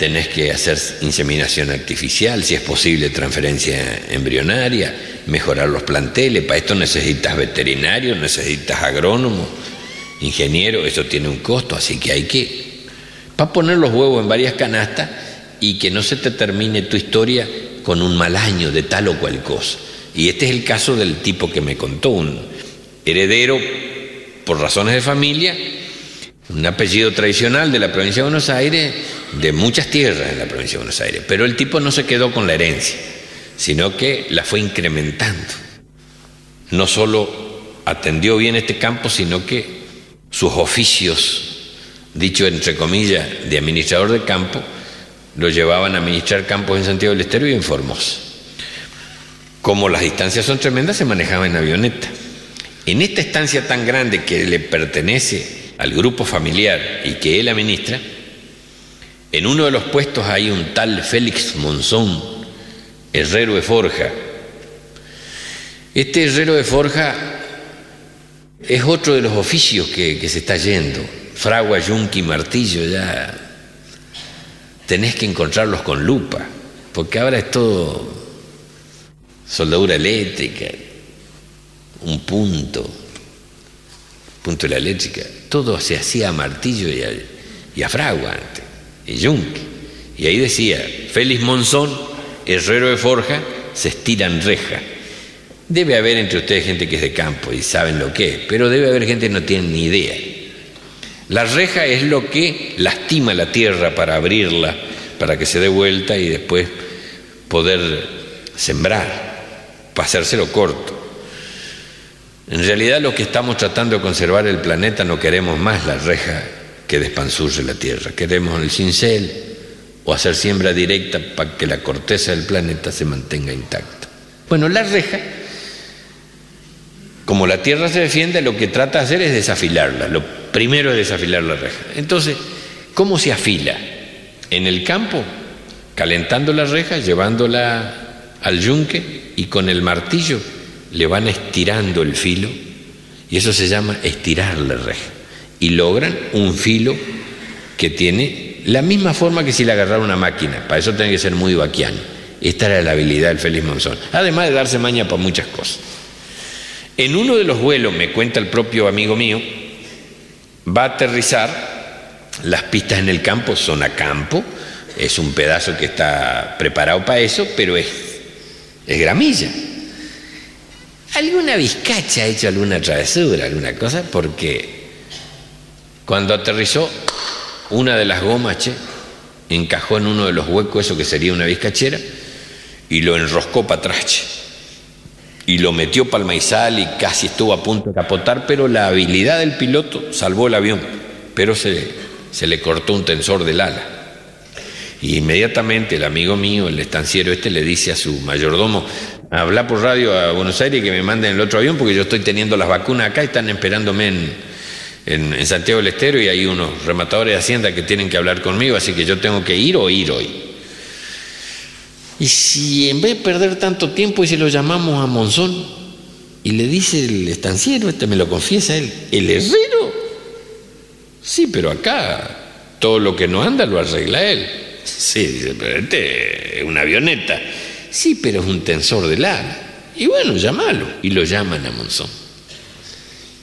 tenés que hacer inseminación artificial, si es posible transferencia embrionaria, mejorar los planteles, para esto necesitas veterinario, necesitas agrónomo, ingeniero, eso tiene un costo, así que hay que, para poner los huevos en varias canastas y que no se te termine tu historia con un mal año de tal o cual cosa. Y este es el caso del tipo que me contó, un heredero por razones de familia, un apellido tradicional de la provincia de Buenos Aires, de muchas tierras en la provincia de Buenos Aires. Pero el tipo no se quedó con la herencia, sino que la fue incrementando. No solo atendió bien este campo, sino que sus oficios, dicho entre comillas, de administrador de campo, lo llevaban a administrar campos en Santiago del Estero y en Formosa. Como las distancias son tremendas, se manejaba en avioneta. En esta estancia tan grande que le pertenece al grupo familiar y que él administra, en uno de los puestos hay un tal Félix Monzón, herrero de forja. Este herrero de forja es otro de los oficios que, que se está yendo. Fragua, yunque y martillo, ya tenés que encontrarlos con lupa, porque ahora es todo soldadura eléctrica, un punto, punto de la eléctrica, todo se hacía a martillo y a, y fragua antes, y yunque. Y ahí decía, Félix Monzón, herrero de forja, se estiran reja. Debe haber entre ustedes gente que es de campo y saben lo que es, pero debe haber gente que no tiene ni idea. La reja es lo que lastima la tierra para abrirla, para que se dé vuelta y después poder sembrar, para hacérselo corto. En realidad lo que estamos tratando de conservar el planeta no queremos más la reja que despanzurre la tierra, queremos el cincel o hacer siembra directa para que la corteza del planeta se mantenga intacta. Bueno, la reja, como la tierra se defiende, lo que trata de hacer es desafilarla. Lo primero es desafilar la reja. Entonces, ¿cómo se afila? En el campo, calentando la reja, llevándola al yunque y con el martillo le van estirando el filo y eso se llama estirar la reja y logran un filo que tiene la misma forma que si le agarrara una máquina. Para eso tiene que ser muy vaquiano. Esta era la habilidad del Félix Monzón. Además de darse maña para muchas cosas. En uno de los vuelos, me cuenta el propio amigo mío, va a aterrizar, las pistas en el campo son a campo, es un pedazo que está preparado para eso, pero es, es gramilla. Alguna vizcacha ha hecho alguna travesura, alguna cosa, porque cuando aterrizó, una de las gomas, encajó en uno de los huecos, eso que sería una vizcachera, y lo enroscó para atrás. Y lo metió para el maizal y casi estuvo a punto de capotar, pero la habilidad del piloto salvó el avión, pero se, se le cortó un tensor del ala. Y inmediatamente el amigo mío, el estanciero este, le dice a su mayordomo, habla por radio a Buenos Aires que me manden el otro avión porque yo estoy teniendo las vacunas acá y están esperándome en, en, en Santiago del Estero y hay unos rematadores de Hacienda que tienen que hablar conmigo, así que yo tengo que ir o ir hoy. Y si en vez de perder tanto tiempo y si lo llamamos a Monzón y le dice el estanciero, este me lo confiesa él, el herrero, sí, pero acá todo lo que no anda lo arregla él. Sí, dice, pero este es una avioneta. Sí, pero es un tensor del ala. Y bueno, llámalo. Y lo llaman a Monzón.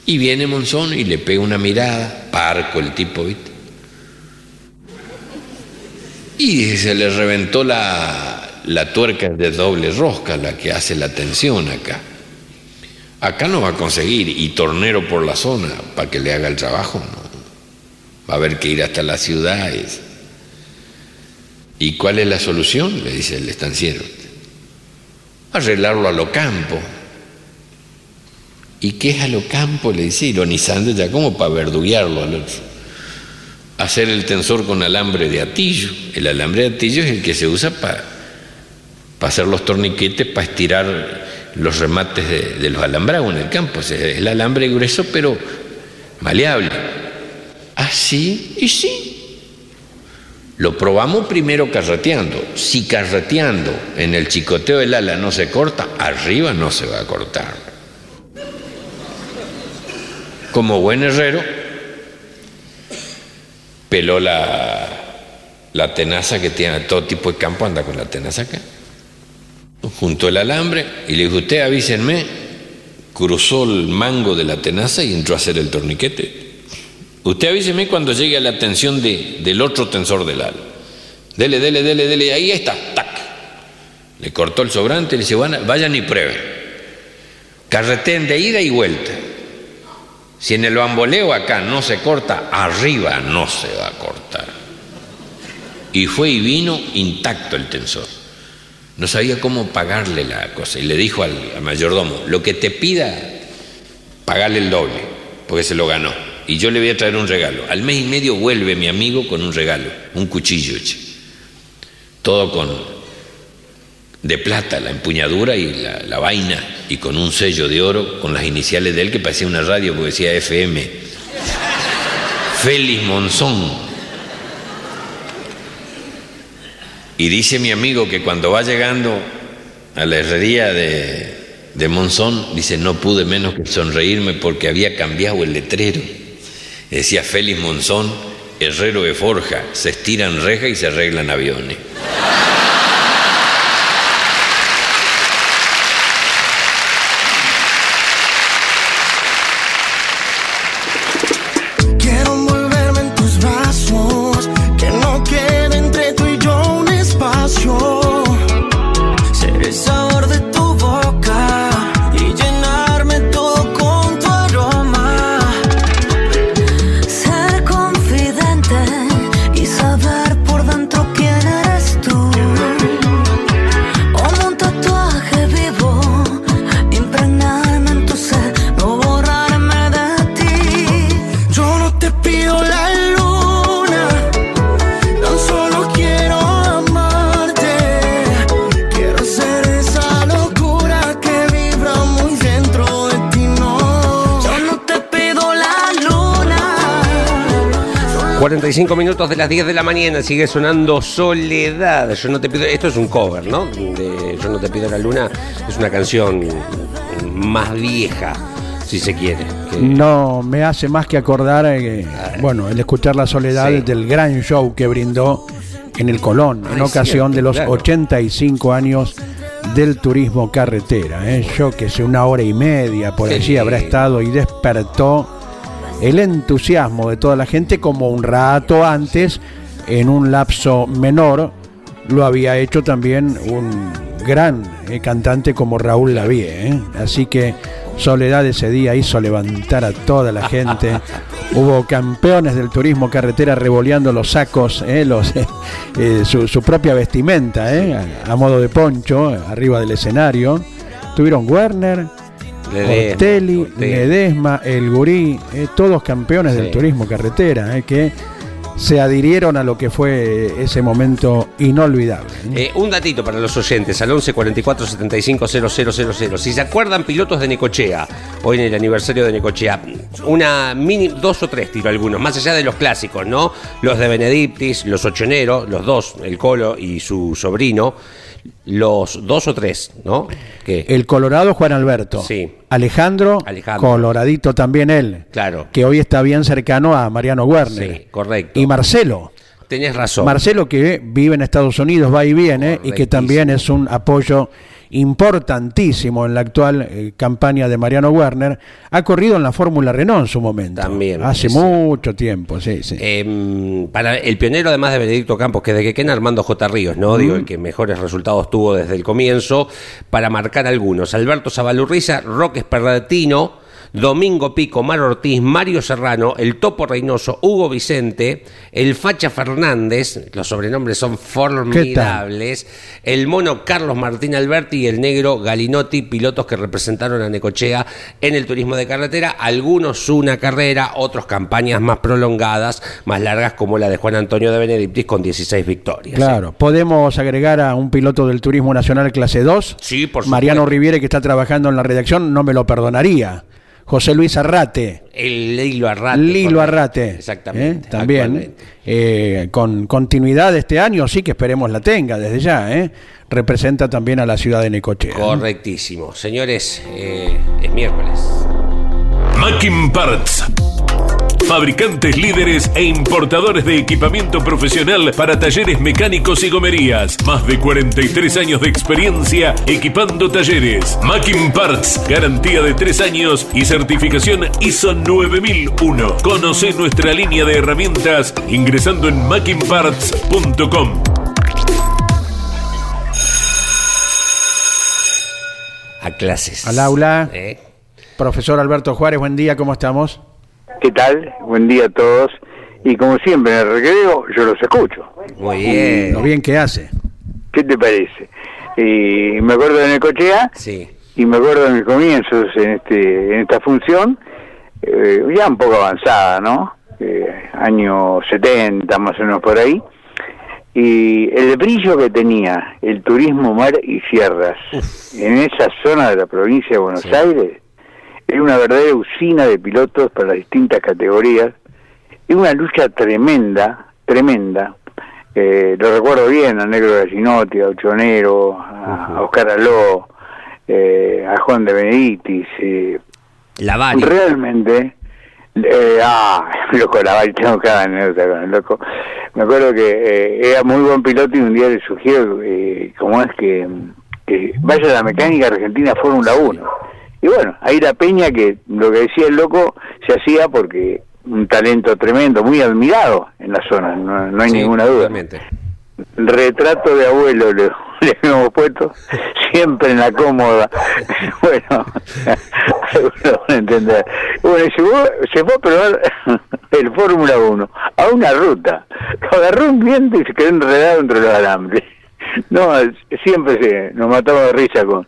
Y viene Monzón y le pega una mirada, parco el tipo, ¿viste? Y se le reventó la, la tuerca de doble rosca, la que hace la tensión acá. Acá no va a conseguir, y tornero por la zona, para que le haga el trabajo, no. Va a haber que ir hasta la ciudad. ¿Y cuál es la solución? Le dice el estanciero. Arreglarlo a lo campo. ¿Y qué es a lo campo? Le dice, ironizando ya como para verduguearlo al otro. Hacer el tensor con alambre de atillo. El alambre de atillo es el que se usa para hacer los torniquetes, para estirar los remates de, los alambrados en el campo. Es el alambre grueso, pero maleable. Así y sí. Lo probamos primero carreteando. Si carreteando en el chicoteo del ala no se corta, arriba no se va a cortar. Como buen herrero, peló la, la tenaza que tiene todo tipo de campo, anda con la tenaza acá. Juntó el alambre y le dijo, usted avísenme, cruzó el mango de la tenaza y entró a hacer el torniquete. Usted avíseme cuando llegue a la tensión de, del otro tensor del ala. Dele, dele, dele, dele, ahí está, tac. Le cortó el sobrante y le dice, "Van- vayan y prueben. Carreteen de ida y vuelta. Si en el bamboleo acá no se corta, arriba no se va a cortar. Y fue y vino intacto el tensor. No sabía cómo pagarle la cosa. Y le dijo al, al mayordomo, lo que te pida, pagale el doble, porque se lo ganó. Y yo le voy a traer un regalo. Al mes y medio vuelve mi amigo con un regalo, un cuchillo, che. todo con de plata, la empuñadura y la, la vaina, y con un sello de oro con las iniciales de él que parecía una radio porque decía FM. Félix Monzón. Y dice mi amigo que cuando va llegando a la herrería de, de Monzón, dice, no pude menos que sonreírme porque había cambiado el letrero. Decía Félix Monzón, herrero de forja, se estiran rejas y se arreglan aviones. 45 minutos de las 10 de la mañana sigue sonando Soledad. Yo no te pido. Esto es un cover, ¿no? De Yo no te pido la luna. Es una canción más vieja, si se quiere. que- No me hace más que acordar, eh, bueno, el escuchar la soledad Sí. del gran show que brindó en el Colón, en ocasión cierto, de los claro. 85 años del turismo carretera. ¿eh? Yo que sé, una hora y media por allí Sí. habrá estado y despertó el entusiasmo de toda la gente como un rato antes, en un lapso menor, lo había hecho también un gran eh, cantante como Raúl Lavie. ¿eh? Así que Soledad ese día hizo levantar a toda la gente. [laughs] Hubo campeones del turismo carretera revoleando los sacos, ¿eh? los, [laughs] eh, su, su propia vestimenta, ¿eh? a, a modo de poncho, arriba del escenario. Tuvieron Werner, Ledesma, Ortelli, Ortelli. Ledesma, El Gurí, eh, todos campeones del turismo carretera, eh, que se adhirieron a lo que fue ese momento inolvidable. ¿eh? Eh, un datito para los oyentes, al 11 44 75 000. Si se acuerdan, pilotos de Necochea, hoy en el aniversario de Necochea, una mini, dos o tres tiro algunos, más allá de los clásicos, ¿no? Los de Benedictis, los ochoneros, los dos, el Colo y su sobrino, los dos o tres, ¿no? El Colorado Juan Alberto. Sí. Alejandro, Alejandro. Coloradito también él. Claro. Que hoy está bien cercano a Mariano Werner. Sí, correcto. Y Marcelo. Tenés razón. Marcelo que vive en Estados Unidos, va y viene, y que también es un apoyo importantísimo en la actual eh, campaña de Mariano Werner, ha corrido en la Fórmula Renault en su momento. También, Hace mucho tiempo, sí, sí. Em, para el pionero, además de Benedicto Campos, que de que quena Armando J. Ríos, ¿no? Digo, el que mejores resultados tuvo desde el comienzo, para marcar algunos. Alberto Zabalurriza, Roque Esperdatino, Domingo Pico, Mar Ortiz, Mario Serrano, el Topo Reynoso, Hugo Vicente, el Facha Fernández, los sobrenombres son formidables, el mono Carlos Martín Alberti y el negro Galinotti, pilotos que representaron a Necochea en el turismo de carretera, algunos una carrera, otros campañas más prolongadas, más largas como la de Juan Antonio de Benedictis con 16 victorias. Claro, podemos agregar a un piloto del Turismo Nacional clase 2. Sí, por. Mariano Riviere, que está trabajando en la redacción, no me lo perdonaría. José Luis Arrate. El Lilo Arrate. Lilo. Arrate. Exactamente. ¿eh? También. actualmente. eh, con continuidad este año, sí que esperemos la tenga desde ya. ¿eh? Representa también a la ciudad de Necochea. Correctísimo. Señores, eh, es miércoles. Mackin Parts. Fabricantes líderes e importadores de equipamiento profesional para talleres mecánicos y gomerías. Más de 43 años de experiencia equipando talleres. Mackin Parts, garantía de 3 años y certificación ISO 9001. Conoce nuestra línea de herramientas ingresando en mackinparts.com. A clases. Al aula. ¿Eh? Profesor Alberto Juárez, buen día, ¿cómo estamos? ¿Qué tal? Buen día a todos. Y como siempre en el recreo, yo los escucho. Muy bien. Lo bien que hace. ¿Qué te parece? Y me acuerdo en el Cochea Sí. y me acuerdo de mis comienzos en, este, en esta función, eh, ya un poco avanzada, ¿no? Eh, año 70, más o menos por ahí. Y el brillo que tenía el turismo mar y sierras en esa zona de la provincia de Buenos Aires era una verdadera usina de pilotos para las distintas categorías y una lucha tremenda, tremenda. Eh, lo recuerdo bien a Negro Gallinotti, a Ochonero, a, a Oscar Aló, eh, a Juan de Beneditis. eh, La Bari. Realmente, eh, ah, [laughs] loco, la Bari, tengo cada anécdota con el loco. Me acuerdo que eh, era muy buen piloto y un día le sugiero, eh, como es que, que vaya a la mecánica argentina Fórmula 1. Y bueno, ahí la peña que lo que decía el loco se hacía porque un talento tremendo, muy admirado en la zona, no, no hay Sí, ninguna duda. totalmente. Retrato de abuelo le, [laughs] le hemos puesto siempre en la cómoda. [laughs] bueno, [laughs] entender. Bueno, y se fue, se fue a probar el Fórmula 1 a una ruta. Lo agarró un viento y se quedó enredado entre los alambres. No, siempre se, nos matamos de risa con,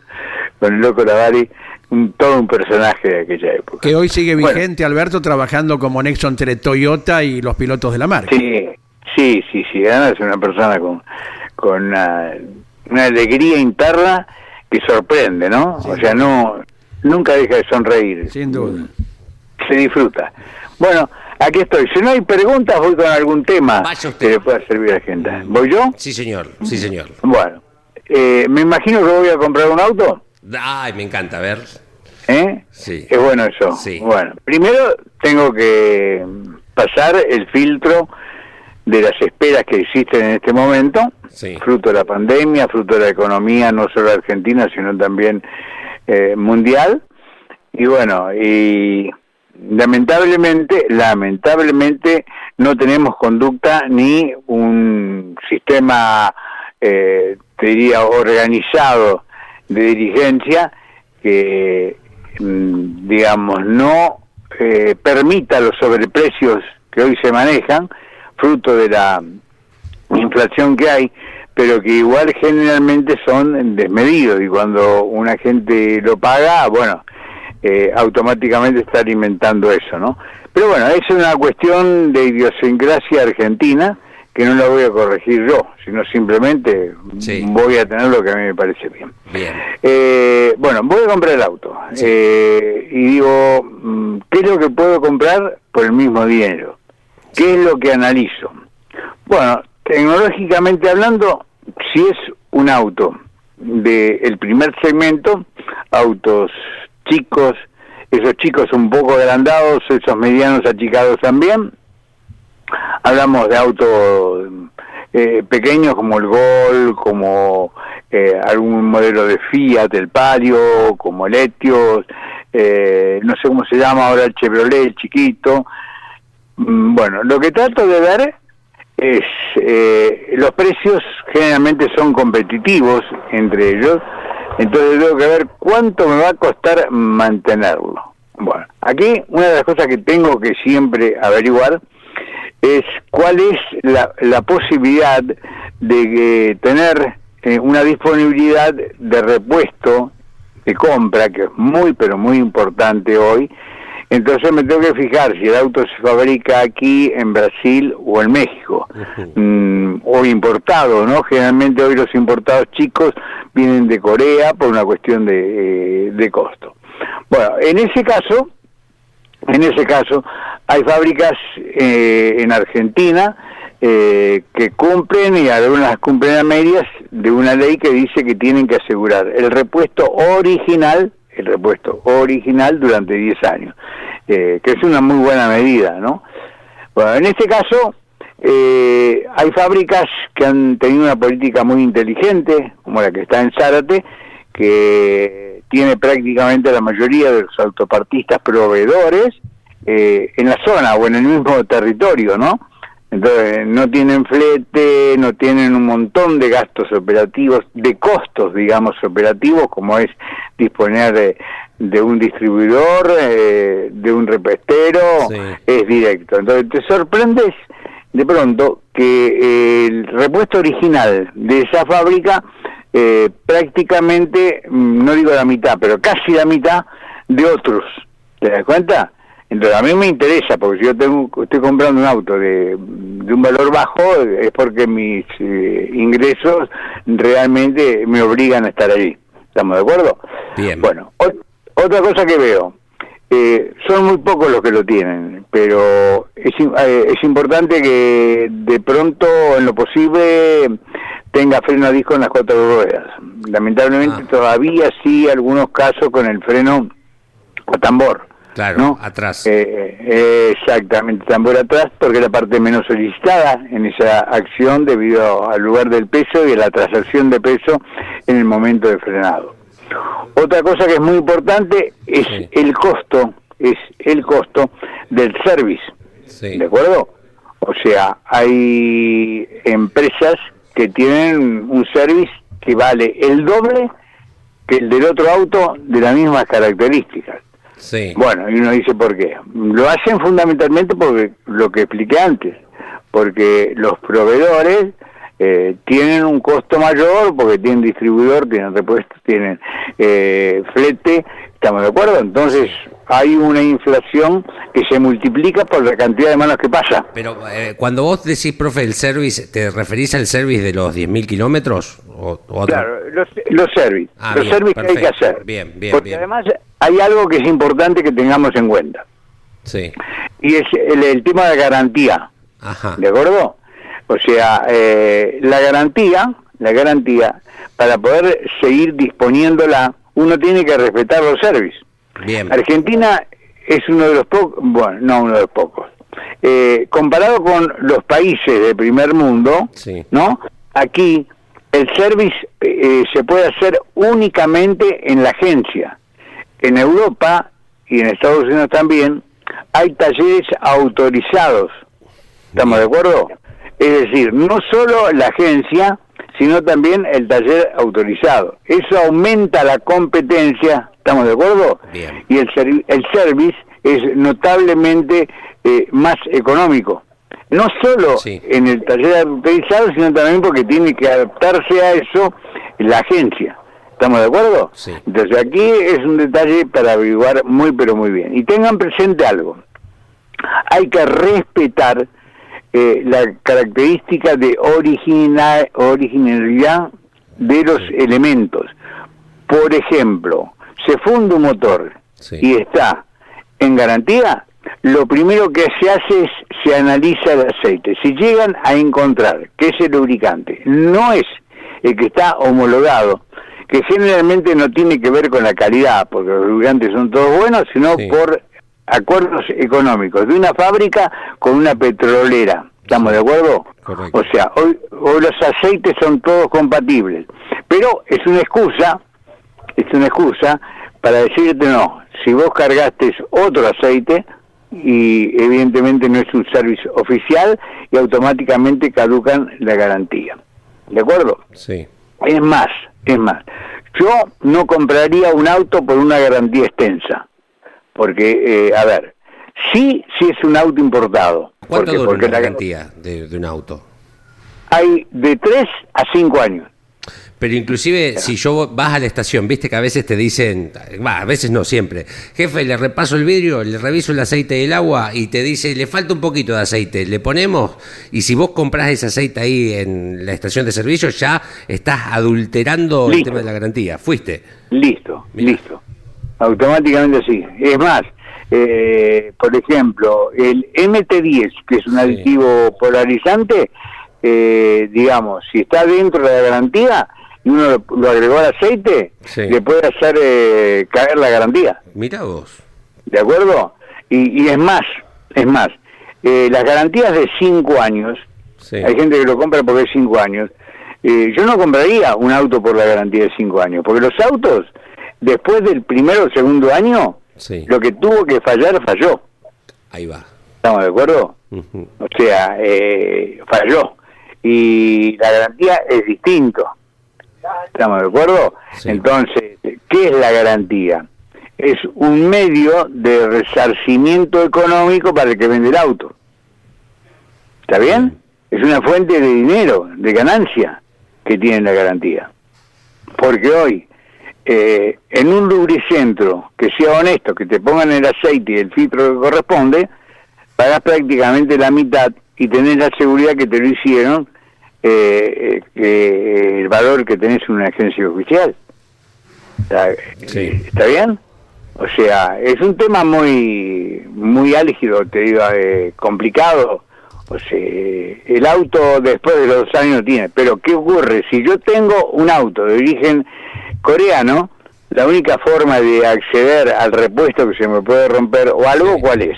con el loco Lavari, un, todo un personaje de aquella época. Que hoy sigue Bueno. vigente, Alberto, trabajando como nexo entre Toyota y los pilotos de la marca. Sí, sí, sí, sí. Además es una persona con, con una, una alegría interna que sorprende, ¿no? o sea, no nunca deja de sonreír. Sin duda. Se disfruta. Bueno, aquí estoy. Si no hay preguntas, voy con algún tema que le pueda servir a la gente. ¿Voy yo? Sí, señor. Sí, señor. Bueno, eh, me imagino que voy a comprar un auto. Ay, me encanta, a ver. ¿Eh? Sí. Es bueno eso. Sí. Bueno, primero tengo que pasar el filtro de las esperas que existen en este momento, Sí. fruto de la pandemia, fruto de la economía no solo argentina, sino también eh, mundial. Y bueno, y lamentablemente, lamentablemente no tenemos conducta ni un sistema, eh, te diría, organizado de dirigencia que, mm, digamos, no eh, permita los sobreprecios que hoy se manejan, fruto de la inflación que hay, pero que igual generalmente son desmedidos y cuando una gente lo paga, bueno, eh, automáticamente está alimentando eso, ¿no? Pero bueno, es una cuestión de idiosincrasia argentina que no la voy a corregir yo, sino simplemente voy a tener lo que a mí me parece bien. Bien. Eh, bueno, voy a comprar el auto eh, y digo, mm, ¿qué es lo que puedo comprar por el mismo dinero? ¿Qué es lo que analizo? Bueno, tecnológicamente hablando, si es un auto del primer segmento, autos chicos, esos chicos un poco agrandados, esos medianos achicados también, hablamos de autos eh, pequeños como el Gol, como eh, algún modelo de Fiat, el Palio, como el Etios, eh, no sé cómo se llama ahora el Chevrolet, el chiquito. Mm, Bueno, lo que trato de ver es, eh, los precios generalmente son competitivos entre ellos, entonces tengo que ver cuánto me va a costar mantenerlo. Bueno, aquí una de las cosas que tengo que siempre averiguar es cuál es la, la posibilidad de eh, tener eh, una disponibilidad de repuesto de compra, que es muy, pero muy importante hoy. Entonces me tengo que fijar si el auto se fabrica aquí, en Brasil o en México, Mm, o importado, ¿no? Generalmente hoy los importados chicos vienen de Corea por una cuestión de, eh, de costo. Bueno, en ese caso, en ese caso, hay fábricas eh, en Argentina eh, que cumplen y algunas cumplen a medias de una ley que dice que tienen que asegurar el repuesto original, el repuesto original durante 10 años, eh, que es una muy buena medida, ¿no? Bueno, en este caso eh, hay fábricas que han tenido una política muy inteligente, como la que está en Zárate, que tiene prácticamente la mayoría de los autopartistas proveedores eh, en la zona o en el mismo territorio, ¿no? Entonces, no tienen flete, no tienen un montón de gastos operativos, de costos, digamos, operativos, como es disponer de, de un distribuidor, eh, de un repestero, es directo. Entonces te sorprendes de pronto que el repuesto original de esa fábrica eh, prácticamente, mm, no digo la mitad, pero casi la mitad de otros. ¿Te das cuenta? Entonces a mí me interesa, porque si yo tengo, estoy comprando un auto de, de un valor bajo, es porque mis eh, ingresos realmente me obligan a estar allí. ¿Estamos de acuerdo? Bien. Bueno, ot- otra cosa que veo, eh, son muy pocos los que lo tienen, pero es, eh, es importante que de pronto, en lo posible, tenga freno a disco en las cuatro ruedas. Lamentablemente todavía sí algunos casos con el freno a tambor. Claro, ¿no? atrás. Eh, eh, exactamente, tambor atrás, porque es la parte menos solicitada en esa acción debido al lugar del peso y a la transacción de peso en el momento de frenado. Otra cosa que es muy importante es el costo, es el costo del service, ¿de acuerdo? O sea, hay empresas que tienen un service que vale el doble que el del otro auto de las mismas características. Sí. Bueno, y uno dice por qué. Lo hacen fundamentalmente porque lo que expliqué antes, porque los proveedores eh, tienen un costo mayor porque tienen distribuidor, tienen repuestos, tienen eh, flete, ¿estamos de acuerdo? Entonces hay una inflación que se multiplica por la cantidad de manos que pasa. Pero eh, cuando vos decís, profe, el service, ¿te referís al service de los 10.000 kilómetros? O, o otro? Claro, los, los service, Ah, los bien, service que hay que hacer. Bien, bien, porque bien. además hay algo que es importante que tengamos en cuenta. Sí. y es el, el tema de garantía. Ajá. ¿De acuerdo? O sea, eh, la garantía, la garantía, para poder seguir disponiéndola, uno tiene que respetar los servicios. Bien. Argentina es uno de los pocos, bueno, no uno de los pocos. Eh, comparado con los países de primer mundo, ¿no? Aquí el service eh, se puede hacer únicamente en la agencia. En Europa y en Estados Unidos también hay talleres autorizados. ¿Estamos de acuerdo? Es decir, no solo la agencia, sino también el taller autorizado. Eso aumenta la competencia, ¿estamos de acuerdo? Bien. Y el, servi- el service es notablemente eh, más económico. No solo en el taller autorizado, sino también porque tiene que adaptarse a eso la agencia. ¿Estamos de acuerdo? Entonces aquí es un detalle para averiguar muy pero muy bien. Y tengan presente algo. Hay que respetar eh, la característica de origina- originalidad de los elementos. Por ejemplo, se funde un motor y está en garantía, lo primero que se hace es se analiza el aceite. Si llegan a encontrar que ese lubricante no es el que está homologado, que generalmente no tiene que ver con la calidad, porque los lubricantes son todos buenos, sino por acuerdos económicos de una fábrica con una petrolera. ¿Estamos de acuerdo? O sea, hoy, hoy los aceites son todos compatibles, pero es una excusa, es una excusa para decirte no, si vos cargaste otro aceite y evidentemente no es un servicio oficial y automáticamente caducan la garantía. ¿De acuerdo? Sí. Es más, es más, yo no compraría un auto por una garantía extensa, porque, eh, a ver, sí, sí es un auto importado. ¿Cuánto porque, dura porque una la- garantía de, de un auto? hay de 3 a 5 años. Pero inclusive si yo vas a la estación, viste que a veces te dicen, va, a veces no siempre, jefe, le repaso el vidrio, le reviso el aceite del agua y te dice, le falta un poquito de aceite, le ponemos y si vos compras ese aceite ahí en la estación de servicio ya estás adulterando el tema de la garantía. Fuiste. Listo, listo. Automáticamente sí. Es más, eh, por ejemplo, el MT10, que es un aditivo polarizante, eh, digamos, si está dentro de la garantía y uno lo, lo agregó al aceite, le puede hacer eh, caer la garantía. Mira vos. ¿De acuerdo? Y, y es más, es más, eh, las garantías de 5 años, hay gente que lo compra porque es 5 años, eh, yo no compraría un auto por la garantía de 5 años, porque los autos, después del primero o segundo año, lo que tuvo que fallar, falló. Ahí va. ¿Estamos de acuerdo? O sea, eh, falló. Y la garantía es distinto. ¿Estamos de acuerdo? Entonces, ¿qué es la garantía? es un medio de resarcimiento económico para el que vende el auto. ¿Está bien? Es una fuente de dinero, de ganancia que tiene la garantía. Porque hoy, eh, en un lubricentro que sea honesto, que te pongan el aceite y el filtro que corresponde, pagas prácticamente la mitad y tenés la seguridad que te lo hicieron eh, eh, que el valor que tenés en una agencia oficial. ¿Está, eh, ¿está bien? O sea, es un tema muy muy álgido, te digo, eh, complicado. O sea, el auto después de los años tiene. Pero ¿qué ocurre? Si yo tengo un auto de origen coreano, la única forma de acceder al repuesto que se me puede romper o algo, ¿cuál es?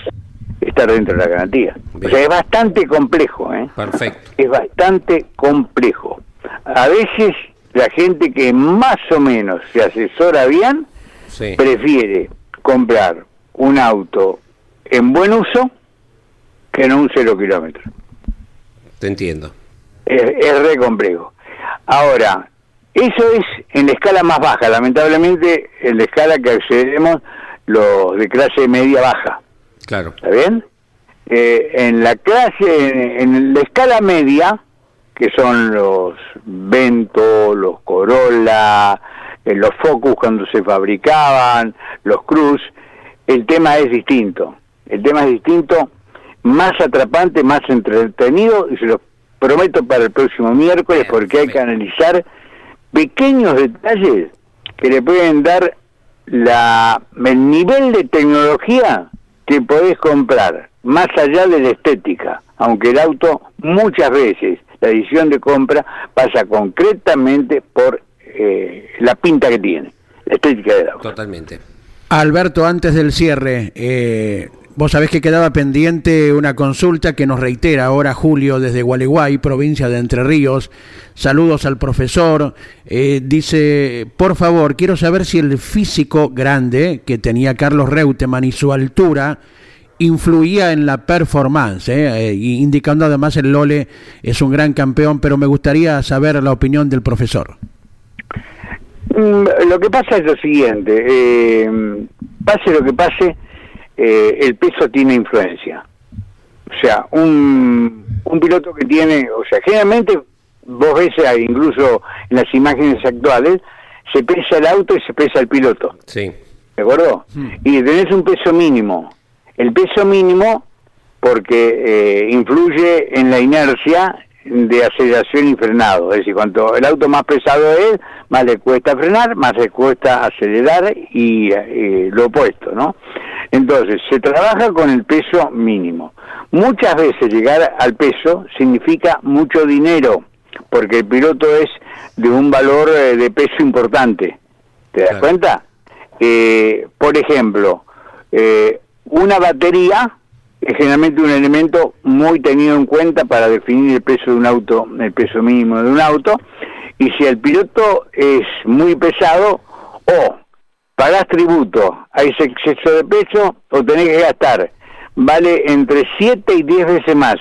Estar dentro de la garantía. O sea, es bastante complejo, ¿eh? Perfecto. Es bastante complejo. A veces la gente que más o menos se asesora bien, Sí. prefiere comprar un auto en buen uso que en un cero kilómetro. Te entiendo. Es, es re complejo. Ahora, eso es en la escala más baja, lamentablemente en la escala que accedemos los de clase media baja. Claro. ¿Está bien? Eh, en la clase, en, en la escala media, que son los Vento, los Corolla, eh, los Focus cuando se fabricaban, los Cruz, el tema es distinto. El tema es distinto, más atrapante, más entretenido, y se lo prometo para el próximo miércoles, porque hay que analizar pequeños detalles que le pueden dar la, el nivel de tecnología que podés comprar, más allá de la estética, aunque el auto muchas veces, la decisión de compra pasa concretamente por eh, la pinta que tiene, la estética del auto. Totalmente. Alberto, antes del cierre, eh, vos sabés que quedaba pendiente una consulta que nos reitera ahora Julio desde Gualeguay, provincia de Entre Ríos. Saludos al profesor. Eh, dice, por favor, quiero saber si el físico grande que tenía Carlos Reutemann y su altura influía en la performance, eh, eh, indicando además el Lole es un gran campeón, pero me gustaría saber la opinión del profesor. Mm, Lo que pasa es lo siguiente, pase lo que pase, eh, el peso tiene influencia. O sea, un, un piloto que tiene, o sea, generalmente vos ves ahí, incluso en las imágenes actuales, se pesa el auto y se pesa el piloto. Sí. ¿De acuerdo? Y tenés un peso mínimo. El peso mínimo, porque eh, influye en la inercia de aceleración y frenado. Es decir, cuanto el auto más pesado es, más le cuesta frenar, más le cuesta acelerar y eh, lo opuesto, ¿no? Entonces, se trabaja con el peso mínimo. Muchas veces llegar al peso significa mucho dinero, porque el piloto es de un valor eh, de peso importante. ¿Te das cuenta? Eh, por ejemplo, eh, una batería es generalmente un elemento muy tenido en cuenta para definir el peso de un auto, el peso mínimo de un auto, y si el piloto es muy pesado, o pagás tributo ese exceso de peso, o tenés que gastar, vale entre 7 y 10 veces más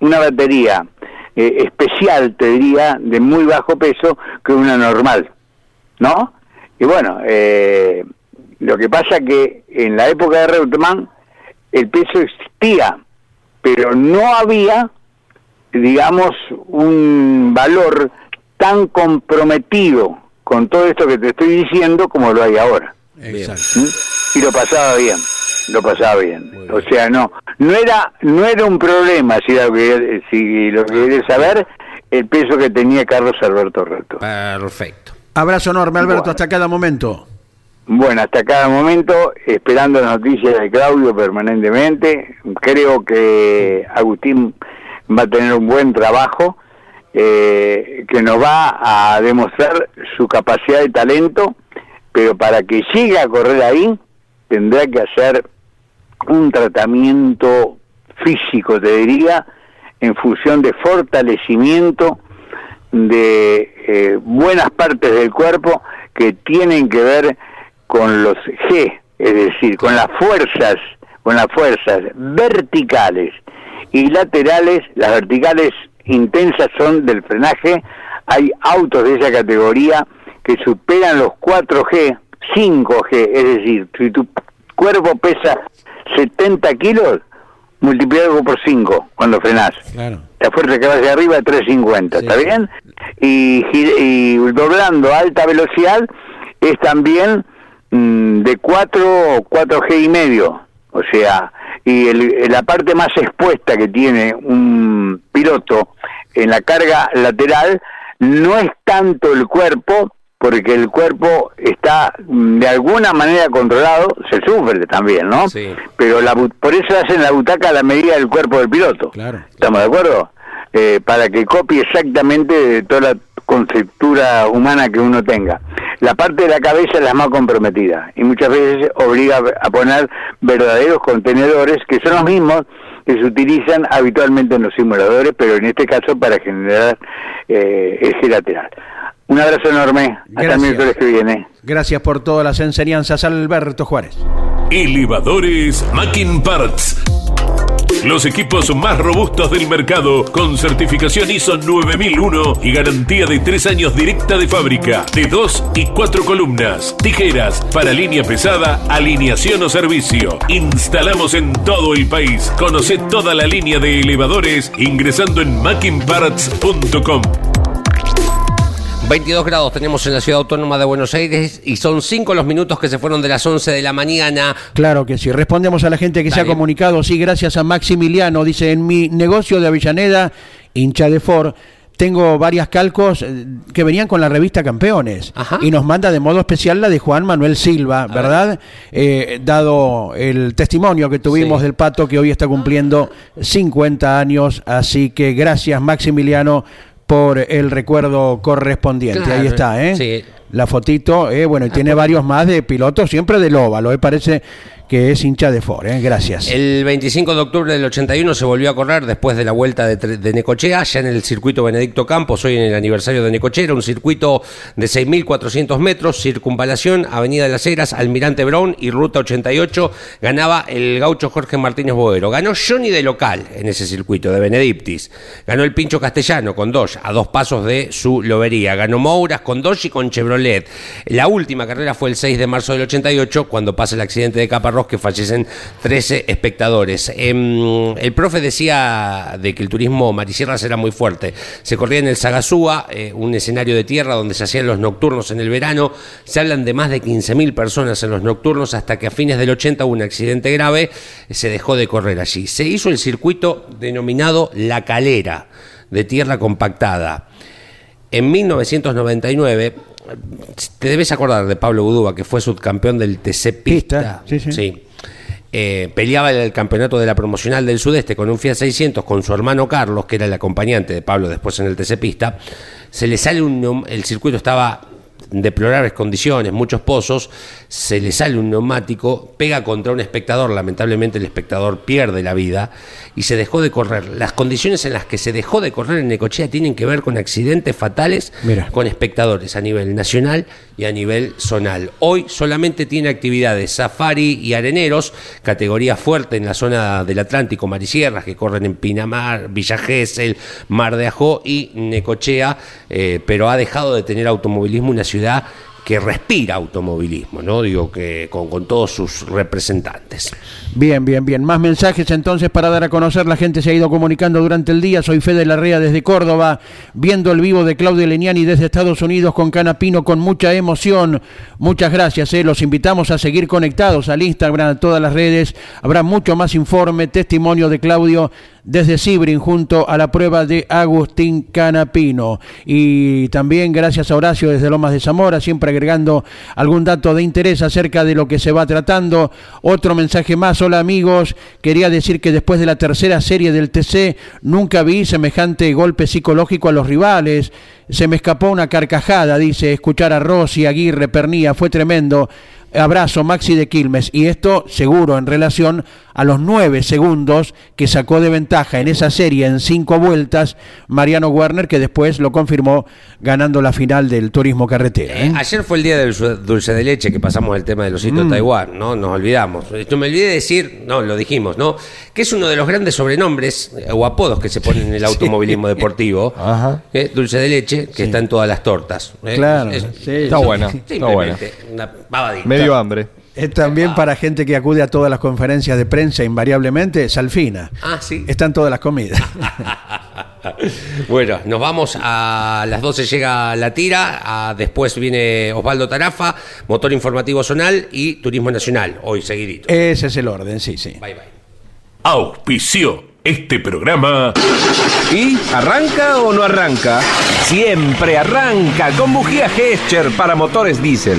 una batería eh, especial, te diría, de muy bajo peso que una normal, ¿no? Y bueno, eh, lo que pasa que en la época de Reutemann el peso existía, pero no había, digamos, un valor tan comprometido con todo esto que te estoy diciendo como lo hay ahora. Y lo pasaba bien, lo pasaba bien. O sea, no, no era, no era un problema si, lo que, si lo que querés saber el peso que tenía Carlos Alberto Reto. Perfecto. Abrazo enorme, Alberto, hasta cada momento. Bueno, hasta cada momento, esperando las noticias de Claudio permanentemente. Creo que Agustín va a tener un buen trabajo eh, que nos va a demostrar su capacidad de talento, pero para que llegue a correr ahí tendrá que hacer un tratamiento físico, te diría, en función de fortalecimiento de eh, buenas partes del cuerpo que tienen que ver con los G, es decir, con las fuerzas, con las fuerzas verticales y laterales, las verticales intensas son del frenaje, hay autos de esa categoría que superan los 4G, 5G, es decir, si tu cuerpo pesa 70 kilos, multiplicado por 5 cuando frenás. Claro. La fuerza que va hacia arriba es 350, ¿está bien? Y, y doblando a alta velocidad es también mm, de 4, 4G y medio. O sea, y el- la parte más expuesta que tiene un piloto en la carga lateral no es tanto el cuerpo, porque el cuerpo está mm, de alguna manera controlado, se sufre también, ¿no? Pero la, por eso hacen la butaca a la medida del cuerpo del piloto. Claro. ¿Estamos de acuerdo? Eh, para que copie exactamente toda la conceptura humana que uno tenga. La parte de la cabeza es la más comprometida y muchas veces obliga a poner verdaderos contenedores que son los mismos que se utilizan habitualmente en los simuladores, pero en este caso para generar eh, eje lateral. Un abrazo enorme. Hasta el Gracias. miércoles que viene. Gracias por todas las enseñanzas, Alberto Juárez. Elevadores Mackin Parts. Los equipos más robustos del mercado con certificación ISO 9001 y garantía de 3 años directa de fábrica, de 2 y 4 columnas, tijeras para línea pesada, alineación o servicio. Instalamos en todo el país. Conoce toda la línea de elevadores ingresando en mackinparts.com. 22 grados tenemos en la ciudad autónoma de Buenos Aires y son 5 los minutos que se fueron de las 11 de la mañana. Claro que sí. Respondemos a la gente que se ha comunicado. Sí, gracias a Maximiliano. Dice, en mi negocio de Avellaneda, hincha de Ford, tengo varias calcos eh, que venían con la revista Campeones. Y nos manda de modo especial la de Juan Manuel Silva, ¿verdad? Eh, dado el testimonio que tuvimos del pato que hoy está cumpliendo 50 años. Así que gracias, Maximiliano, por el recuerdo correspondiente. Claro, Ahí está, ¿eh? sí. La fotito, eh, bueno, y tiene varios más de pilotos, siempre del óvalo, eh, parece que es hincha de Ford, eh, gracias. El 25 de octubre del 81 se volvió a correr después de la vuelta de, Necochea, ya en el circuito Benedicto Campos, hoy en el aniversario de Necochea, era un circuito de 6.400 metros, circunvalación, Avenida de las Heras, Almirante Brown y Ruta 88, ganaba el gaucho Jorge Martínez Boero. Ganó Johnny de local en ese circuito, de Benedictis. Ganó el Pincho Castellano con Dodge, a dos pasos de su lobería. Ganó Mouras con Dodge y con Chevrolet. La última carrera fue el 6 de marzo del 88, cuando pasa el accidente de Caparrós, que fallecen 13 espectadores. Em, el profe decía de que el turismo Marisierras era muy fuerte. Se corría en el Sagasúa, eh, un escenario de tierra donde se hacían los nocturnos en el verano. Se hablan de más de 15.000 personas en los nocturnos hasta que a fines del 80 hubo un accidente grave, se dejó de correr allí. Se hizo el circuito denominado La Calera, de tierra compactada. En 1999, te debes acordar de Pablo Gudúa, que fue subcampeón del TC Pista. sí, sí. Eh, peleaba el campeonato de la promocional del sudeste con un Fiat 600 con su hermano Carlos, que era el acompañante de Pablo después en el TC Pista. Se le sale un. El circuito estaba deplorables condiciones, muchos pozos. Se le sale un neumático, pega contra un espectador. Lamentablemente, el espectador pierde la vida y se dejó de correr. Las condiciones en las que se dejó de correr en Necochea tienen que ver con accidentes fatales Mira. con espectadores a nivel nacional y a nivel zonal. Hoy solamente tiene actividades safari y areneros, categoría fuerte en la zona del Atlántico, Marisierras, que corren en Pinamar, Villa Gesell, Mar de Ajó y Necochea, eh, pero ha dejado de tener automovilismo una ciudad que respira automovilismo, ¿no? Digo que con, todos sus representantes. Bien, bien, bien. Más mensajes entonces para dar a conocer. La gente se ha ido comunicando durante el día. Soy Fede Larrea desde Córdoba, viendo el vivo de Claudio Leniani desde Estados Unidos con Canapino con mucha emoción. Muchas gracias. eh. Los invitamos a seguir conectados al Instagram, a todas las redes. Habrá mucho más informe, testimonio de Claudio desde Sibrin junto a la prueba de Agustín Canapino. Y también gracias a Horacio desde Lomas de Zamora, siempre agregando algún dato de interés acerca de lo que se va tratando. Otro mensaje más, hola amigos, quería decir que después de la tercera serie del TC nunca vi semejante golpe psicológico a los rivales. Se me escapó una carcajada, dice, escuchar a Rossi, Aguirre, Pernía, fue tremendo. Abrazo, Maxi de Quilmes. Y esto seguro en relación a los nueve segundos que sacó de ventaja en esa serie en cinco vueltas Mariano Werner, que después lo confirmó ganando la final del turismo carretera. ¿eh? Ayer fue el día del dulce- de leche que pasamos el tema del osito Mm. de Taiwán, ¿no? Nos olvidamos. Yo me olvidé de decir, no, lo dijimos, ¿no? Que es uno de los grandes sobrenombres eh, o apodos que se ponen en el [laughs] automovilismo deportivo. ¿eh? Dulce de leche, que está en todas las tortas. ¿eh? Claro, Es- sí, Está buena, está buena. simplemente una pavadita. Medio hambre. Es también para gente que acude a todas las conferencias de prensa invariablemente, Salfina. Ah, sí. Están todas las comidas. [laughs] Bueno, nos vamos a las 12 llega la tira, a- después viene Osvaldo Tarafa, Motor Informativo Zonal y Turismo Nacional, hoy seguidito. Ese es el orden, sí, sí. Bye bye. Auspició este programa. ¿Y arranca o no arranca? Siempre arranca con bujía Gescher para motores diésel.